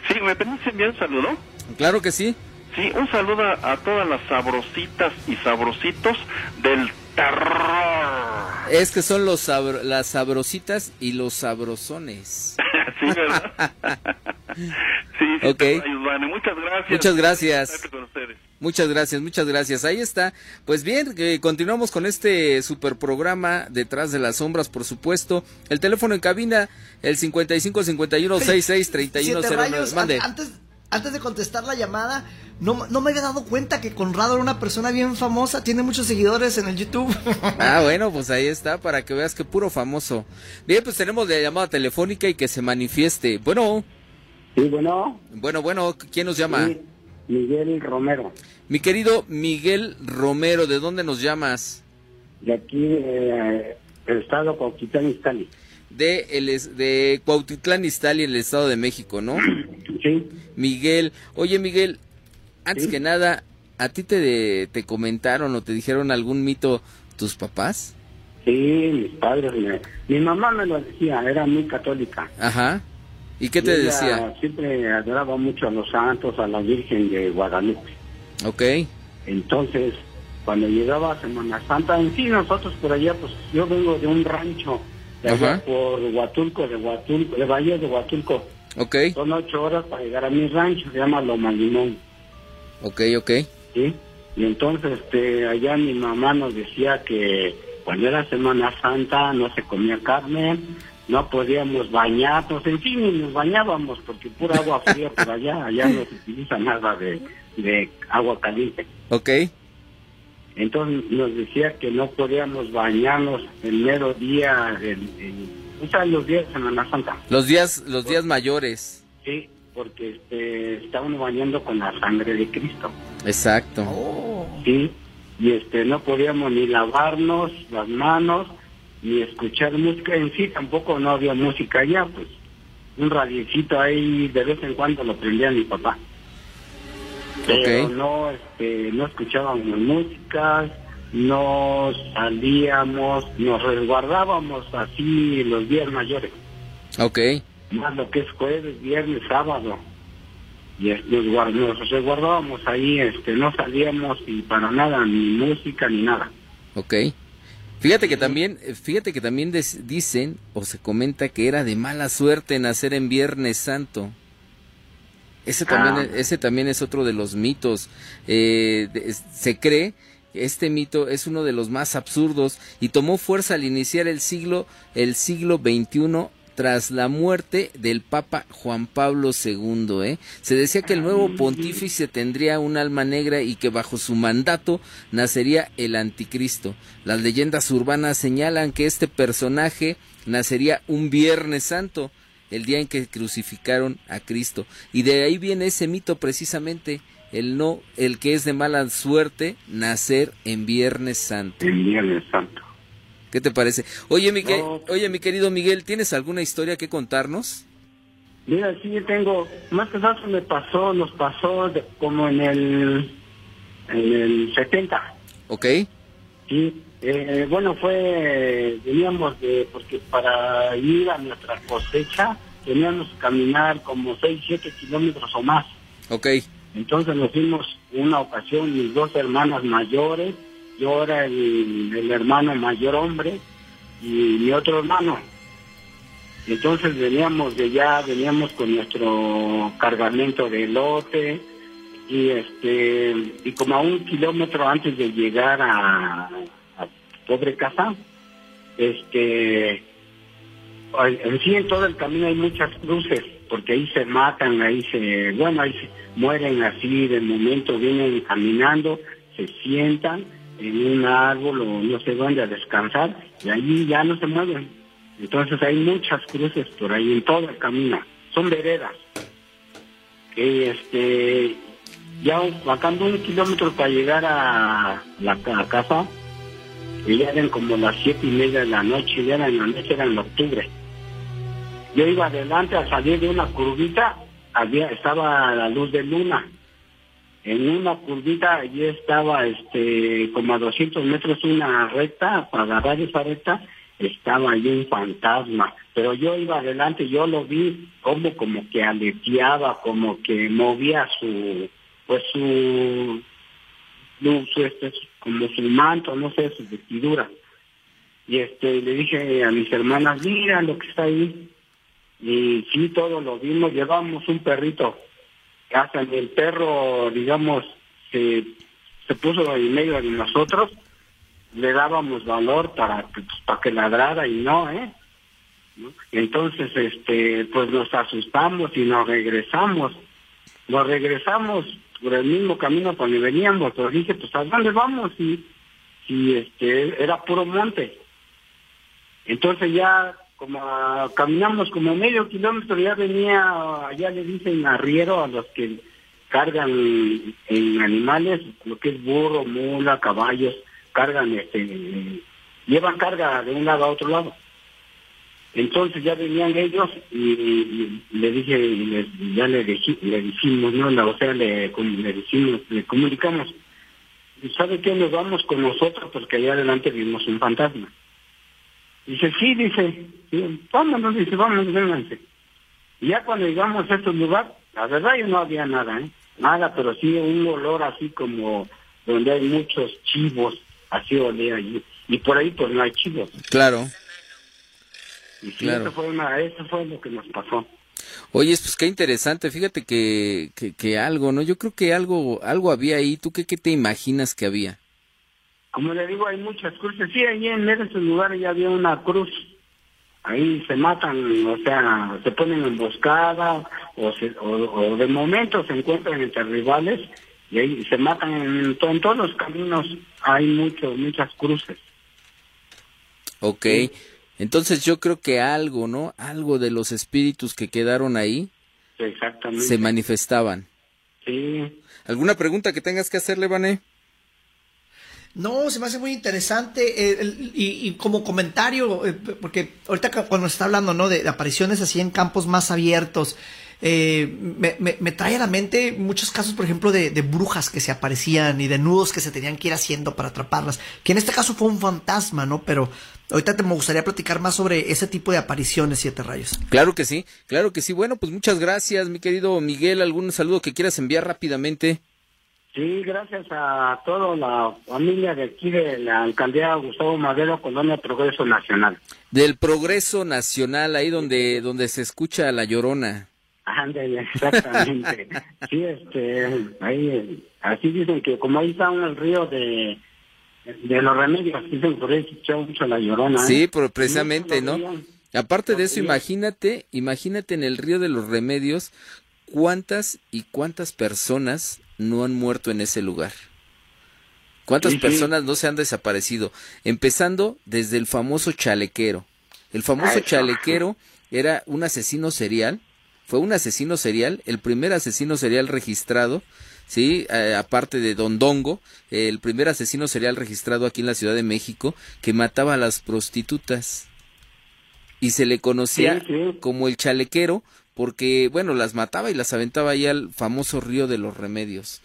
Sí, ¿me permites enviar un saludo? Claro que sí. Sí, un saludo a, a todas las sabrositas y sabrositos del terror. Es que son los sabro las sabrositas y los sabrosones. <laughs> sí, ¿verdad? <laughs> sí, sí, okay. Vale, muchas gracias. Muchas gracias. Muchas gracias, muchas gracias. Ahí está. Pues bien, eh, continuamos con este super programa Detrás de las Sombras, por supuesto. El teléfono en cabina, el 55 51 66 31 09. Mande. Antes, antes de contestar la llamada, no, no me había dado cuenta que Conrado era una persona bien famosa, tiene muchos seguidores en el YouTube. <laughs> Ah, bueno, pues ahí está, para que veas que puro famoso. Bien, pues tenemos la llamada telefónica y que se manifieste. Bueno. Sí, bueno. Bueno, bueno, ¿quién nos llama? Miguel Romero. Mi querido Miguel Romero, ¿de dónde nos llamas? De aquí, eh, el estado Cuautitlán Izcalli. De, el, de Cuautitlán Izcalli, el estado de México, ¿no? Sí. Miguel, oye Miguel, antes que nada, ¿a ti te, te comentaron o te dijeron algún mito tus papás? Sí, mis padres. mi mamá me lo decía, era muy católica. Ajá. ¿Y qué te decía? Siempre adoraba mucho a los santos, a la Virgen de Guadalupe. Ok. Entonces, cuando llegaba Semana Santa, en sí, nosotros por allá, pues yo vengo de un rancho, de allá por Huatulco, de Huatulco, de Valle de Huatulco. Ok. Son ocho horas para llegar a mi rancho, se llama Loma Limón. Ok, ok. Sí. Y entonces, este, allá mi mamá nos decía que cuando era Semana Santa no se comía carne, no podíamos bañarnos, en fin, ni nos bañábamos porque pura agua fría por allá, allá no se utiliza nada de, de agua caliente. Ok. Entonces nos decía que no podíamos bañarnos el mero día, el, el, los días de Semana Santa. Los días, los días mayores. Sí, porque este, estaban bañando con la sangre de Cristo. Exacto. Sí, y este, no podíamos ni lavarnos las manos, ni escuchar música en sí, tampoco no había música allá, pues un radiecito ahí de vez en cuando lo prendía mi papá. Pero no, este, no escuchábamos música, no salíamos, nos resguardábamos así los días mayores. Ok. Más lo que es jueves, viernes, sábado. Y nos, nos resguardábamos ahí, este, no salíamos y para nada, ni música ni nada. Ok. Fíjate que también, fíjate que también dicen o se comenta que era de mala suerte nacer en Viernes Santo. Ese también, ah. ese también es otro de los mitos. Eh, se cree que este mito es uno de los más absurdos y tomó fuerza al iniciar el siglo, el siglo XXI tras la muerte del Papa Juan Pablo II. ¿eh? Se decía que el nuevo pontífice tendría un alma negra y que bajo su mandato nacería el anticristo. Las leyendas urbanas señalan que este personaje nacería un Viernes Santo, el día en que crucificaron a Cristo. Y de ahí viene ese mito precisamente, el no, el que es de mala suerte nacer en Viernes Santo. En Viernes Santo. ¿Qué te parece? Oye, mi, oye, mi querido Miguel, ¿tienes alguna historia que contarnos? Mira, sí, tengo. Más que nada me pasó, nos pasó como en el, en el 70. Ok. Sí, eh, bueno, fue, veníamos de, porque para ir a nuestra cosecha teníamos que caminar como 6, 7 kilómetros o más. Ok. Entonces nos fuimos una ocasión, mis dos hermanas mayores, yo era el, hermano mayor hombre y mi otro hermano. Entonces veníamos de allá, veníamos con nuestro cargamento de lote y este y como a un kilómetro antes de llegar a, a Pobre Casa, este en sí en todo el camino hay muchas cruces porque ahí se matan, ahí se, bueno, ahí se mueren así de momento, vienen caminando, se sientan en un árbol o no sé dónde a descansar y allí ya no se mueven. Entonces hay muchas cruces por ahí en todo el camino, son veredas. Que este, ya bajando un kilómetro para llegar a la casa, y ya eran como las siete y media de la noche, ya eran la noche, era en octubre. Yo iba adelante a salir de una curvita, había, estaba la luz de luna en una curvita allí estaba este como a 200 metros una recta para agarrar esa recta estaba allí un fantasma. Pero yo iba adelante yo lo vi como como que aleteaba como que movía su pues su, su, este como su manto no sé su vestidura. Y este le dije a mis hermanas mira lo que está ahí y sí todo lo vimos llevamos un perrito hasta el perro, digamos, se, se puso en medio de nosotros, le dábamos valor para, pues, para que ladrara y no, ¿eh? Entonces, este, pues nos asustamos y nos regresamos. nos regresamos por el mismo camino donde veníamos, pero dije, pues ¿a dónde vamos? Y, y este, era puro monte. Entonces ya como caminamos como medio kilómetro, ya venía, ya le dicen arriero a los que cargan en animales, lo que es burro, mula, caballos, cargan este, llevan carga de un lado a otro lado. Entonces ya venían ellos y, le dije, ya le, le dijimos, ¿no? O sea, le, le dijimos, le comunicamos. ¿Sabe qué? Nos vamos con nosotros porque allá adelante vimos un fantasma. Dice, sí, dice, vámonos, dice, vámonos, vénganse. Y ya cuando llegamos a este lugar, la verdad yo no había nada, ¿eh? Nada, pero sí un olor así como donde hay muchos chivos, así olía allí. Y por ahí pues no hay chivos. Claro. Y sí, eso, fue una, eso fue lo que nos pasó. Oye, pues qué interesante, fíjate que, que, que, algo, ¿no? Yo creo que algo, algo había ahí, ¿tú qué, qué te imaginas que había? Como le digo, hay muchas cruces. Sí, ahí en esos lugares ya había una cruz. Ahí se matan, o sea, se ponen emboscada o, o, de momento se encuentran entre rivales y ahí se matan en, todos los caminos. Hay muchos, muchas cruces. Ok. Entonces yo creo que algo, ¿no? Algo de los espíritus que quedaron ahí Exactamente. se manifestaban. Sí. ¿Alguna pregunta que tengas que hacerle, Vané? No, se me hace muy interesante eh, y, como comentario, eh, porque ahorita cuando está hablando ¿no? de, apariciones así en campos más abiertos, eh, me, trae a la mente muchos casos, por ejemplo, de, brujas que se aparecían y de nudos que se tenían que ir haciendo para atraparlas, que en este caso fue un fantasma, ¿no? Pero ahorita te me gustaría platicar más sobre ese tipo de apariciones, siete rayos. Claro que sí, claro que sí. Bueno, pues muchas gracias, mi querido Miguel. ¿Algún saludo que quieras enviar rápidamente? Sí, gracias a toda la familia de aquí de la alcaldía Gustavo Madero, Colonia Progreso Nacional. Del Progreso Nacional, ahí donde, donde se escucha la llorona. Ándale, exactamente. <laughs> sí, este, ahí, así dicen que como ahí está el río de, de los remedios, dicen por se mucho la llorona. Sí, ¿eh? pero precisamente, ¿no? Aparte de eso, imagínate, imagínate en el río de los remedios cuántas y cuántas personas no han muerto en ese lugar. ¿Cuántas personas no se han desaparecido? Empezando desde el famoso chalequero. El famoso chalequero era un asesino serial, fue un asesino serial, el primer asesino serial registrado, sí, eh, aparte de Don Dongo, el primer asesino serial registrado aquí en la Ciudad de México que mataba a las prostitutas y se le conocía como el chalequero porque, bueno, las mataba y las aventaba ahí al famoso río de los remedios.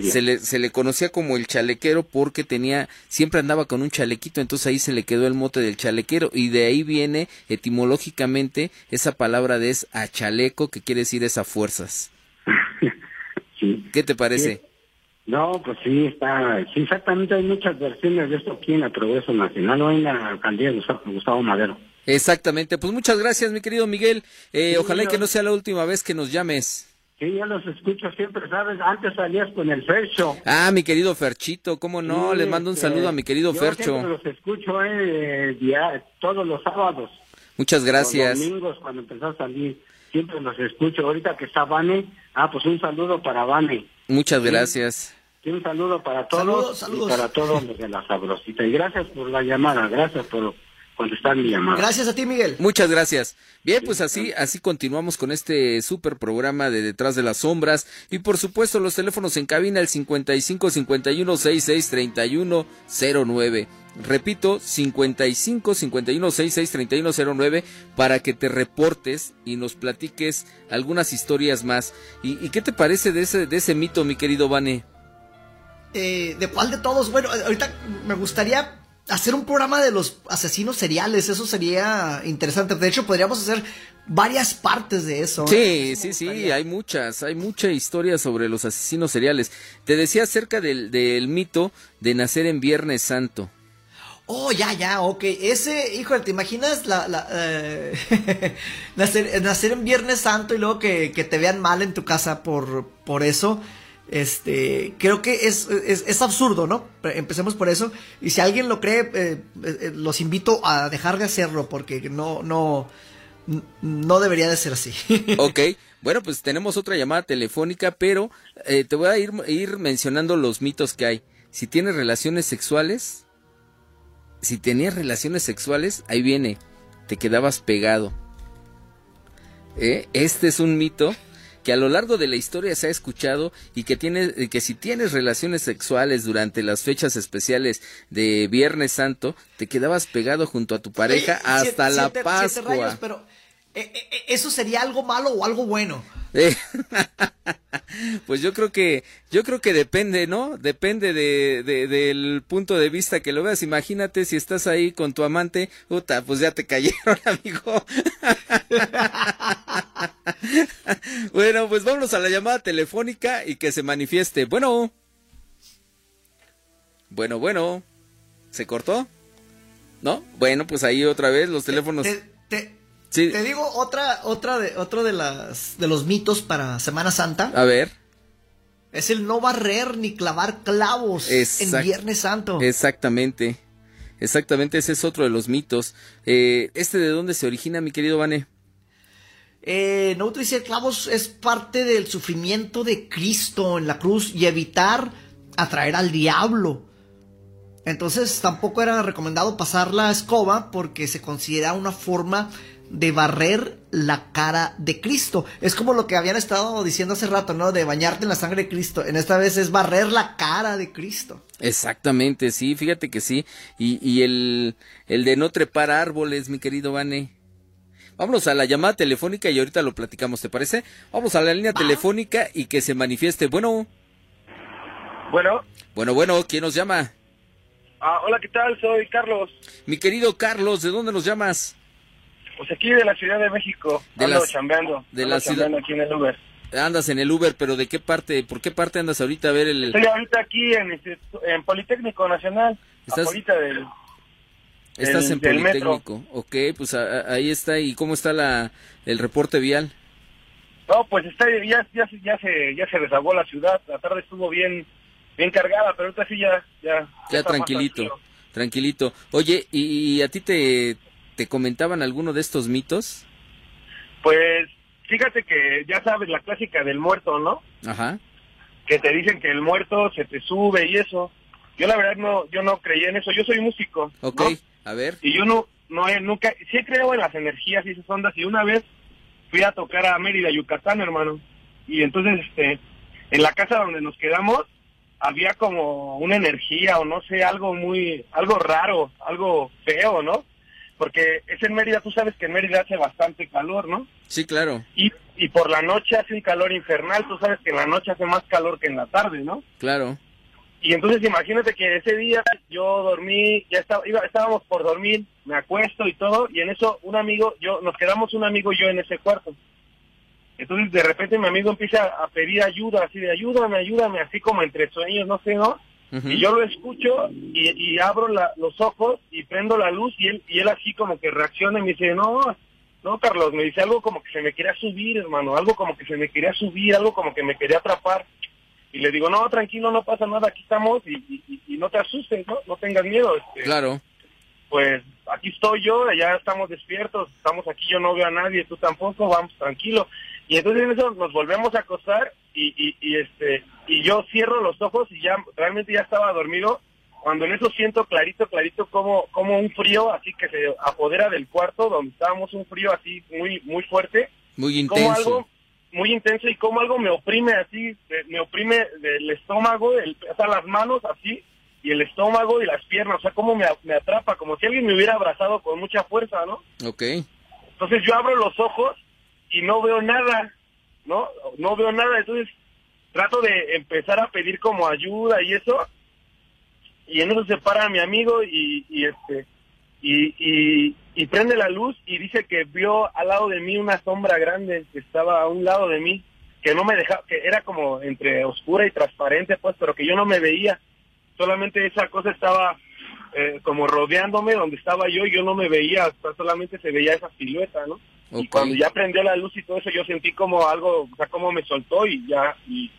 Se le, se le conocía como el chalequero porque tenía, siempre andaba con un chalequito, entonces ahí se le quedó el mote del chalequero y de ahí viene etimológicamente esa palabra de es a chaleco que quiere decir es a fuerzas. <laughs> ¿Qué te parece? No, pues sí, está, sí, exactamente hay muchas versiones de esto aquí en la Progreso Nacional o en la alcaldía de Gustavo Madero. Exactamente, pues muchas gracias mi querido Miguel, eh, ojalá que no sea la última vez que nos llames. Sí, yo los escucho siempre, ¿sabes? Antes salías con el Fercho. Ah, mi querido Ferchito, ¿cómo no? Le mando un este, saludo a mi querido yo Fercho. los escucho eh, todos los sábados. Muchas gracias. Los domingos cuando empezó a salir, siempre los escucho. Ahorita que está Vane, ah, pues un saludo para Vane. Muchas gracias. Sí, un saludo para todos saludos, y para todos los de la sabrosita. Y gracias por la llamada, gracias por contestar mi llamada. Gracias a ti, Miguel. Muchas gracias. Bien, pues así, así continuamos con este super programa de Detrás de las Sombras. Y por supuesto, los teléfonos en cabina, el 55 51 66 31 09. Repito, 55 51 66 31 09 para que te reportes y nos platiques algunas historias más. ¿Y, qué te parece de ese, de ese mito, mi querido Vane? Eh, ¿De cuál de todos? Bueno, ahorita me gustaría hacer un programa de los asesinos seriales, eso sería interesante. De hecho, podríamos hacer varias partes de eso. ¿eh? Sí, sí, sí, hay muchas, hay mucha historia sobre los asesinos seriales. Te decía acerca del, del mito de nacer en Viernes Santo. Oh, ya, ya, ok. Ese, híjole, ¿te imaginas la, la eh, <laughs> nacer, nacer, en Viernes Santo y luego que, que, te vean mal en tu casa por, por eso? Este, creo que es, es, absurdo, ¿no? Empecemos por eso. Y si alguien lo cree, eh, eh, los invito a dejar de hacerlo porque no, no, no debería de ser así. <laughs> ok, Bueno, pues tenemos otra llamada telefónica, pero eh, te voy a ir, ir mencionando los mitos que hay. Si tienes relaciones sexuales, si tenías relaciones sexuales, ahí viene, te quedabas pegado. ¿Eh? Este es un mito que a lo largo de la historia se ha escuchado y que tiene que si tienes relaciones sexuales durante las fechas especiales de Viernes Santo te quedabas pegado junto a tu pareja hasta la Pascua. ¿Eso sería algo malo o algo bueno? <laughs> pues yo creo que yo creo que depende, ¿no? Depende de, del punto de vista que lo veas. Imagínate si estás ahí con tu amante, puta, pues ya te cayeron, <laughs> amigo. <laughs> bueno, pues vámonos a la llamada telefónica y que se manifieste. Bueno. Bueno, bueno. ¿Se cortó? ¿No? Bueno, pues ahí otra vez los teléfonos. Te digo otra, otra de, otro de las, de los mitos para Semana Santa. A ver. Es el no barrer ni clavar clavos en Viernes Santo. Exactamente. Exactamente, ese es otro de los mitos. Eh, ¿Este de dónde se origina, mi querido Vane? Eh, no utilizar clavos es parte del sufrimiento de Cristo en la cruz y evitar atraer al diablo. Entonces tampoco era recomendado pasar la escoba porque se considera una forma de barrer la cara de Cristo. Es como lo que habían estado diciendo hace rato, ¿no? De bañarte en la sangre de Cristo. En esta vez es barrer la cara de Cristo. Exactamente, sí, fíjate que sí. Y, y el, el de no trepar árboles, mi querido Vane. Vámonos a la llamada telefónica y ahorita lo platicamos, ¿te parece? Vamos a la línea telefónica y que se manifieste. Bueno. Bueno. Bueno, bueno, ¿quién nos llama? Ah, hola, ¿qué tal? Soy Carlos. Mi querido Carlos, ¿de dónde nos llamas? Pues aquí de la Ciudad de México. De ando chambeando. De la ciudad. aquí en el Uber. Andas en el Uber, pero ¿de qué parte? ¿Por qué parte andas ahorita a ver el...? Estoy ahorita aquí en, en Politécnico Nacional. ¿Estás... Ahorita del... Estás en Politécnico. Ok, pues ahí está. ¿Y cómo está la el reporte vial? No, pues está ya, ya, ya se ya se desagó la ciudad. La tarde estuvo bien bien cargada, pero ahorita sí ya ya. Ya tranquilito, tranquilito. Oye, ¿y a ti te ¿Te comentaban alguno de estos mitos? Pues fíjate que ya sabes la clásica del muerto, ¿no? Ajá. Que te dicen que el muerto se te sube y eso. Yo la verdad no, yo no creía en eso. Yo soy músico. Ok, a ver. Y yo no, no he, nunca, sí creo en las energías y esas ondas. Y una vez fui a tocar a Mérida, Yucatán, hermano. Y entonces, este, en la casa donde nos quedamos, había como una energía o no sé, algo muy, algo raro, algo feo, ¿no? Porque es en Mérida, tú sabes que en Mérida hace bastante calor, ¿no? Sí, claro. Y, y por la noche hace un calor infernal, tú sabes que en la noche hace más calor que en la tarde, ¿no? Claro. Y entonces imagínate que ese día yo dormí, ya estaba, iba, estábamos por dormir, me acuesto y todo, y en eso un amigo, yo, nos quedamos un amigo y yo en ese cuarto. Entonces de repente mi amigo empieza a pedir ayuda, así de ayúdame, ayúdame, así como entre sueños, no sé, ¿no? Y yo lo escucho y, abro los ojos y prendo la luz y él, y él así como que reacciona y me dice, no, no, Carlos, me dice algo como que se me quería subir, hermano, algo como que se me quería subir, algo como que me quería atrapar. Y le digo, no, tranquilo, no pasa nada, aquí estamos y, y, no te asustes, ¿no? No tengas miedo. Este, claro. Pues aquí estoy yo, ya estamos despiertos, estamos aquí, yo no veo a nadie, tú tampoco, vamos tranquilo. Y entonces en eso nos volvemos a acostar y, y, este y yo cierro los ojos y ya realmente ya estaba dormido cuando en eso siento clarito clarito como como un frío así que se apodera del cuarto donde estábamos un frío así muy muy fuerte. Muy intenso como algo muy intenso y como algo me oprime así me oprime del estómago el, o sea las manos así y el estómago y las piernas o sea como me, me atrapa como si alguien me hubiera abrazado con mucha fuerza no Ok. entonces yo abro los ojos y no veo nada no no veo nada entonces trato de empezar a pedir como ayuda y eso y en eso se para mi amigo y, este y, y, prende la luz y dice que vio al lado de mí una sombra grande que estaba a un lado de mí que no me dejaba que era como entre oscura y transparente pues pero que yo no me veía. Solamente esa cosa estaba eh, como rodeándome donde estaba yo y yo no me veía solamente se veía esa silueta no y cuando ya prendió la luz y todo eso yo sentí como algo o sea como me soltó y ya y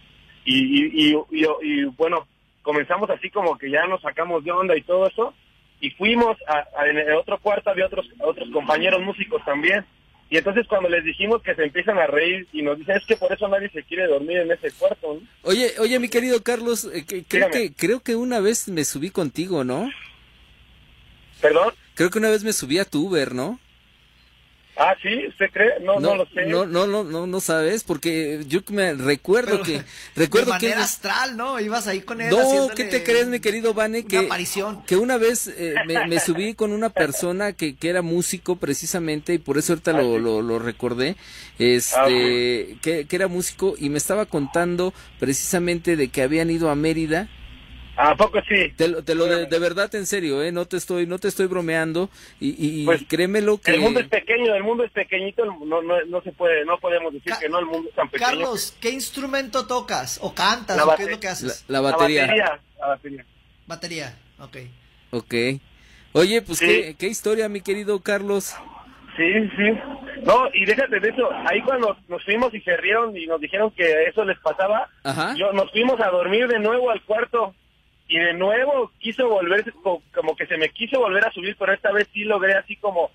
y, y, y, bueno, comenzamos así como que ya nos sacamos de onda y todo eso, y fuimos a, en el otro cuarto, había otros, otros compañeros músicos también, Y entonces cuando les dijimos que se empiezan a reír y nos dicen, es que por eso nadie se quiere dormir en ese cuarto. ¿no? Oye, oye, mi querido Carlos, eh, que- creo que creo que una vez me subí contigo, ¿no? ¿Perdón? Creo que una vez me subí a tu Uber, ¿no? Ah, sí, ¿usted cree? No, no, lo sé. No, no, no, no, no sabes, porque yo me recuerdo Pero que de recuerdo que manera astral, ¿no? Ibas ahí con él. No, ¿qué te crees, mi querido Vane? Una Que, aparición. que una vez eh, me, me subí con una persona que, que era músico precisamente y por eso ahorita Ah, lo, sí. lo, lo recordé, este, que, que era músico y me estaba contando precisamente de que habían ido a Mérida. ¿A poco sí? Te, lo- te lo de, de verdad en serio, eh, no te estoy, no te estoy bromeando y, y- Pues, créemelo que El mundo es pequeño, el mundo es pequeñito, no, no, no se puede, no podemos decir Ca- que no, el mundo es tan pequeño. Carlos, ¿qué instrumento tocas? ¿O cantas? La ¿O qué es lo que la, haces? la La batería. batería, la batería. Batería, ok. Ok. Oye, pues Sí. qué, qué historia, mi querido Carlos. Sí, sí. No, y déjate de eso. Ahí cuando nos fuimos y se rieron y nos dijeron que eso les pasaba, Ajá. yo nos fuimos a dormir de nuevo al cuarto y de nuevo quiso volver, co- como que se me quiso volver a subir, pero esta vez sí logré así como,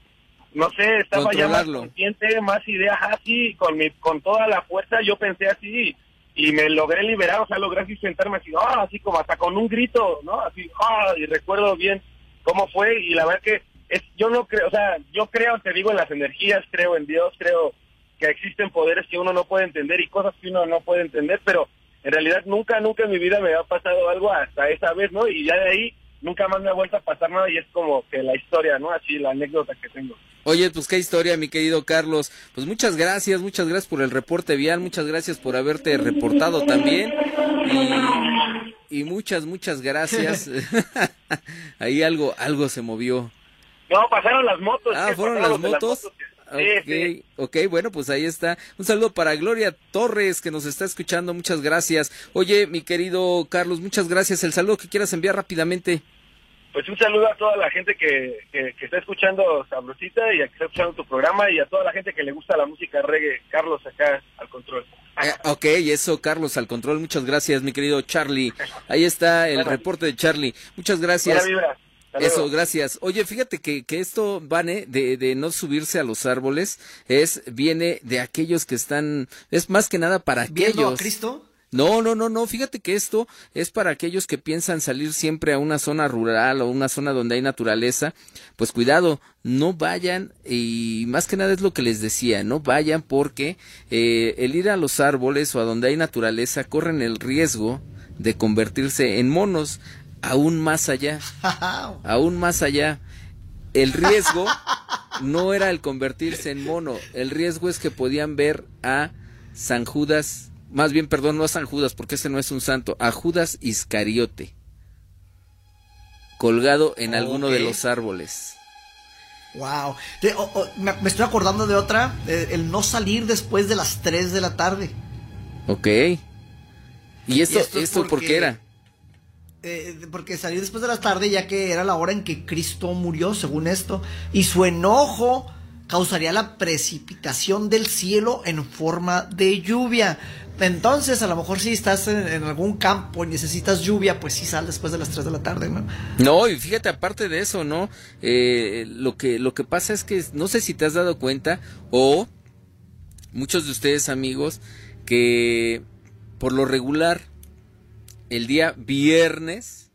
no sé, estaba ya más consciente, más ideas así, con mi, con toda la fuerza yo pensé así y me logré liberar, o sea, logré así sentarme así, ah, así como hasta con un grito, ¿no? Así, ah, y recuerdo bien cómo fue y la verdad que es, yo no creo, o sea, yo creo, te digo, en las energías, creo en Dios, creo que existen poderes que uno no puede entender y cosas que uno no puede entender, pero en realidad nunca, nunca en mi vida me ha pasado algo hasta esa vez, ¿no? Y ya de ahí nunca más me ha vuelto a pasar nada y es como que la historia, ¿no? Así, la anécdota que tengo. Oye, pues qué historia, mi querido Carlos. Pues muchas gracias, muchas gracias por el reporte vial, muchas gracias por haberte reportado también. Y, y muchas, muchas gracias. <laughs> <laughs> Ahí algo, algo se movió. No, pasaron las motos. Ah, ¿qué ¿fueron las motos? Ok, bueno, pues ahí está. Un saludo para Gloria Torres que nos está escuchando, muchas gracias. Oye, mi querido Carlos, muchas gracias. El saludo que quieras enviar rápidamente. Pues un saludo a toda la gente que, que, que está escuchando Sabrosita y a que está escuchando tu programa y a toda la gente que le gusta la música reggae. Carlos acá al control. Eh, ok, eso, Carlos, al control. Muchas gracias, mi querido Charlie. Ahí está el reporte de Charlie. Muchas gracias. Eso, gracias. Oye, fíjate que, que esto, Vane, de, de no subirse a los árboles, es, viene de aquellos que están, es más que nada para ¿Viendo a aquellos. Cristo? No, no, no, no, fíjate que esto es para aquellos que piensan salir siempre a una zona rural o una zona donde hay naturaleza, pues cuidado, no vayan y más que nada es lo que les decía, no vayan porque eh, el ir a los árboles o a donde hay naturaleza corren el riesgo de convertirse en monos aún más allá, <laughs> aún más allá. El riesgo no era el convertirse en mono, el riesgo es que podían ver a San Judas, más bien, perdón, no a San Judas, porque ese no es un santo, a Judas Iscariote, colgado en alguno de los árboles. Wow. Te- me, me estoy acordando de otra, el no salir después de las 3 de la tarde. Ok. ¿Y esto, esto esto, es por qué porque- era? Eh, porque salir después de la tarde ya que era la hora en que Cristo murió, según esto, y su enojo causaría la precipitación del cielo en forma de lluvia. Entonces, a lo mejor si estás en, en algún campo y necesitas lluvia, pues sí sal después de las 3 de la tarde, ¿no? No, y fíjate, aparte de eso, ¿no? Eh, lo, que, lo que pasa es que no sé si te has dado cuenta, o muchos de ustedes amigos, que por lo regular, el día viernes,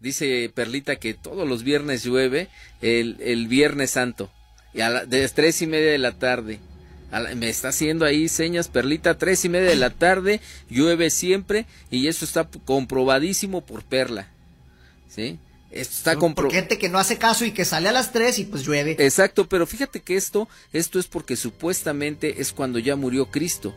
dice Perlita que todos los viernes llueve, el, el viernes santo, y a las tres y media de la tarde. A la- me está haciendo ahí señas, Perlita, tres y media de la tarde, llueve siempre, y eso está comprobadísimo por Perla. ¿Sí? Esto está Porque comprobado. gente que no hace caso y que sale a las 3 y pues llueve. Exacto, pero fíjate que esto, esto es porque supuestamente es cuando ya murió Cristo.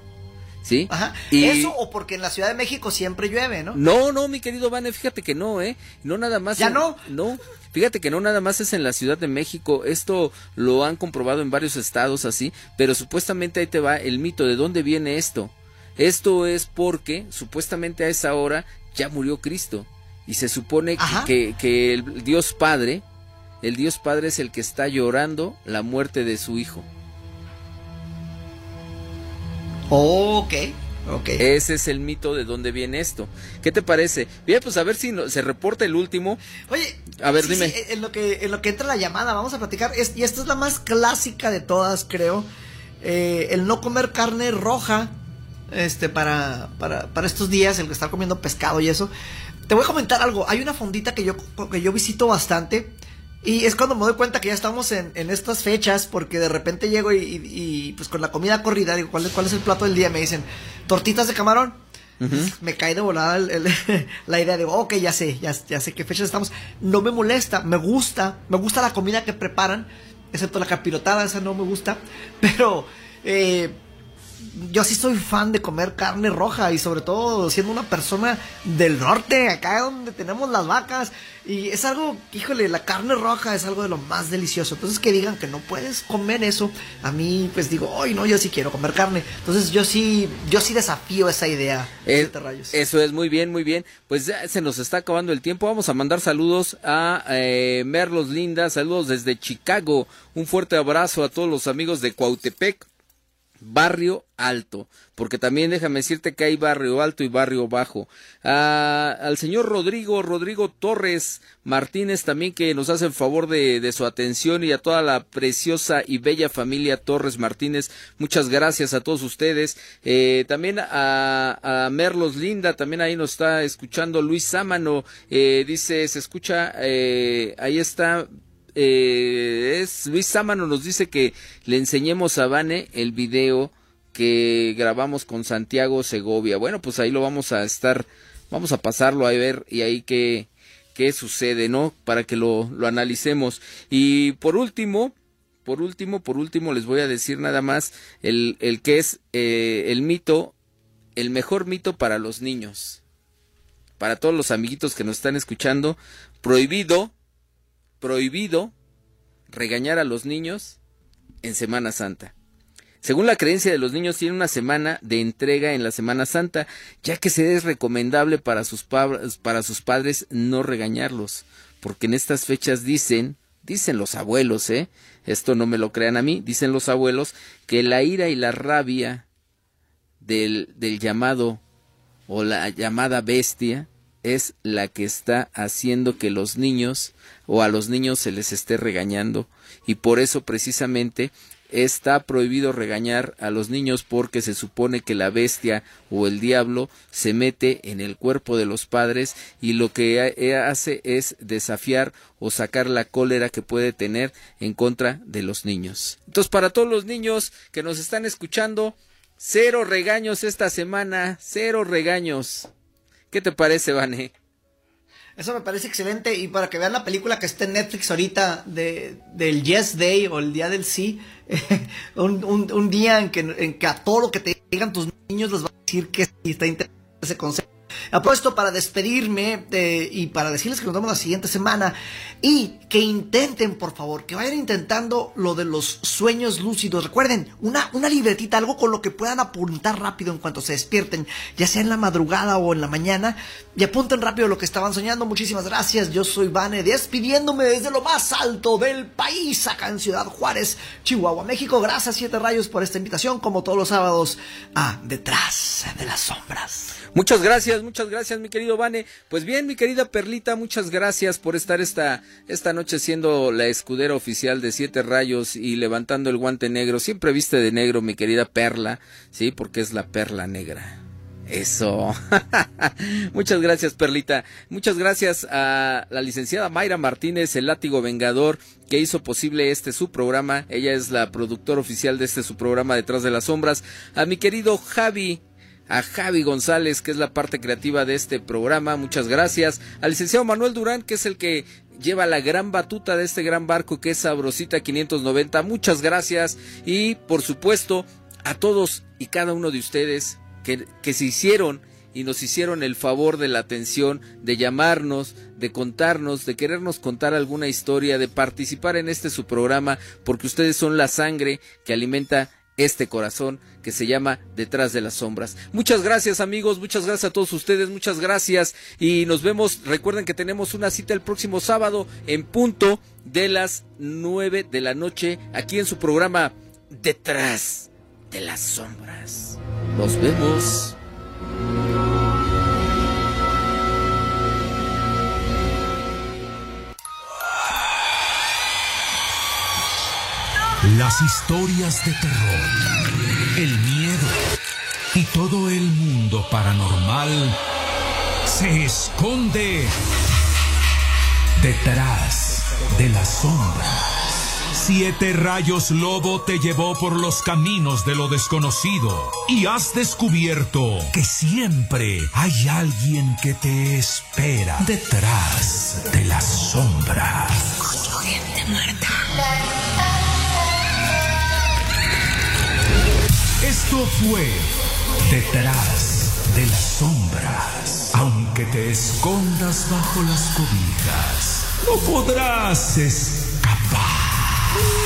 ¿Sí? Ajá. Y- Eso o porque en la Ciudad de México siempre llueve, ¿no? No, no, mi querido Vane, fíjate que no, ¿eh? No nada más. ¿Ya en- no? No, fíjate que no nada más es en la Ciudad de México. Esto lo han comprobado en varios estados así, pero supuestamente ahí te va el mito de dónde viene esto. Esto es porque supuestamente a esa hora ya murió Cristo. Y se supone que, que, que el Dios Padre, el Dios Padre es el que está llorando la muerte de su hijo. Ok. Okay. Ese es el mito de dónde viene esto. ¿Qué te parece? Bien, pues a ver si se reporta el último. Oye, a ver, dime. en, lo que, en lo que entra la llamada, vamos a platicar. y esta es la más clásica de todas, creo. Eh, el no comer carne roja este, para, para, para estos días, el que estar comiendo pescado y eso. Te voy a comentar algo. Hay una fondita que yo, que yo visito bastante. Y es cuando me doy cuenta que ya estamos en, en estas fechas, porque de repente llego y, pues con la comida corrida, digo, ¿cuál, ¿cuál es el plato del día? Me dicen, tortitas de camarón. Me cae de volada <laughs> la idea de, ok, ya sé, ya, ya sé qué fechas estamos. No me molesta, me gusta, me gusta la comida que preparan, excepto la capirotada, esa no me gusta, <laughs> pero... Eh, yo sí soy fan de comer carne roja y sobre todo siendo una persona del norte, acá donde tenemos las vacas. Y es algo, híjole, la carne roja es algo de lo más delicioso. Entonces que digan que no puedes comer eso, a mí pues digo, ay no, yo sí quiero comer carne. Entonces yo sí, yo sí desafío esa idea. Eh, eso es muy bien, muy bien. Pues ya se nos está acabando el tiempo. Vamos a mandar saludos a eh, Merlos Linda, saludos desde Chicago. Un fuerte abrazo a todos los amigos de Cuautepec barrio alto, porque también déjame decirte que hay barrio alto y barrio bajo. Ah, al señor Rodrigo, Rodrigo Torres Martínez también que nos hace el favor de, de, su atención y a toda la preciosa y bella familia Torres Martínez, muchas gracias a todos ustedes. Eh, también a, a, Merlos Linda, también ahí nos está escuchando Luis Sámano, eh, dice, se escucha, eh, ahí está eh, es Luis Sámano nos dice que le enseñemos a Vane el video que grabamos con Santiago Segovia. Bueno, pues ahí lo vamos a estar, vamos a pasarlo a ver y ahí qué, qué sucede, ¿no? Para que lo, lo analicemos. Y por último, por último, por último, les voy a decir nada más el, el que es eh, el mito, el mejor mito para los niños. Para todos los amiguitos que nos están escuchando, prohibido prohibido regañar a los niños en Semana Santa. Según la creencia de los niños, tienen una semana de entrega en la Semana Santa, ya que se es recomendable para sus, para sus padres no regañarlos, porque en estas fechas dicen, dicen los abuelos, ¿eh? Esto no me lo crean a mí, dicen los abuelos, que la ira y la rabia del, del llamado o la llamada bestia es la que está haciendo que los niños o a los niños se les esté regañando y por eso precisamente está prohibido regañar a los niños porque se supone que la bestia o el diablo se mete en el cuerpo de los padres y lo que e, hace es desafiar o sacar la cólera que puede tener en contra de los niños. Entonces, para todos los niños que nos están escuchando, cero regaños esta semana, cero regaños. ¿Qué te parece, Vane? Eso me parece excelente. Y para que vean la película que está en Netflix ahorita de, del Yes Day o el Día del Sí, <laughs> un, día en que, en que a todo lo que te digan tus niños les va a decir que sí está interesante ese concepto. Apuesto para despedirme y para decirles que nos vemos la siguiente semana y que intenten, por favor, que vayan intentando lo de los sueños lúcidos. Recuerden, una, una libretita, algo con lo que puedan apuntar rápido en cuanto se despierten, ya sea en la madrugada o en la mañana, y apunten rápido lo que estaban soñando. Muchísimas gracias. Yo soy Vane, despidiéndome desde lo más alto del país, acá en Ciudad Juárez, Chihuahua, México. Gracias, Siete Rayos, por esta invitación, como todos los sábados, a Detrás de las Sombras. Muchas gracias, muchas gracias, mi querido Vane. Pues bien, mi querida Perlita, muchas gracias por estar esta, esta noche siendo la escudera oficial de Siete Rayos y levantando el guante negro. Siempre viste de negro, mi querida Perla, sí, porque es la perla negra. Eso. <laughs> Muchas gracias, Perlita. Muchas gracias a la licenciada Mayra Martínez, el látigo vengador, que hizo posible este su programa. Ella es la productora oficial de este su programa Detrás de las Sombras. A mi querido Javi a Javi González, que es la parte creativa de este programa, muchas gracias, al licenciado Manuel Durán, que es el que lleva la gran batuta de este gran barco que es Sabrosita 590, muchas gracias. Y por supuesto a todos y cada uno de ustedes que, que se hicieron y nos hicieron el favor de la atención, de llamarnos, de contarnos, de querernos contar alguna historia, de participar en este su programa, porque ustedes son la sangre que alimenta este corazón que se llama Detrás de las Sombras. Muchas gracias amigos, muchas gracias a todos ustedes, muchas gracias y nos vemos, recuerden que tenemos una cita el próximo sábado en punto de las nueve de la noche aquí en su programa Detrás de las sombras. Nos vemos. Las historias de terror, el miedo y todo el mundo paranormal se esconde detrás de la sombra. Siete rayos lobo te llevó por los caminos de lo desconocido y has descubierto que siempre hay alguien que te espera detrás de la sombra. gente muerta. Esto fue Detrás de las sombras. Aunque te escondas bajo las cobijas, no podrás escapar.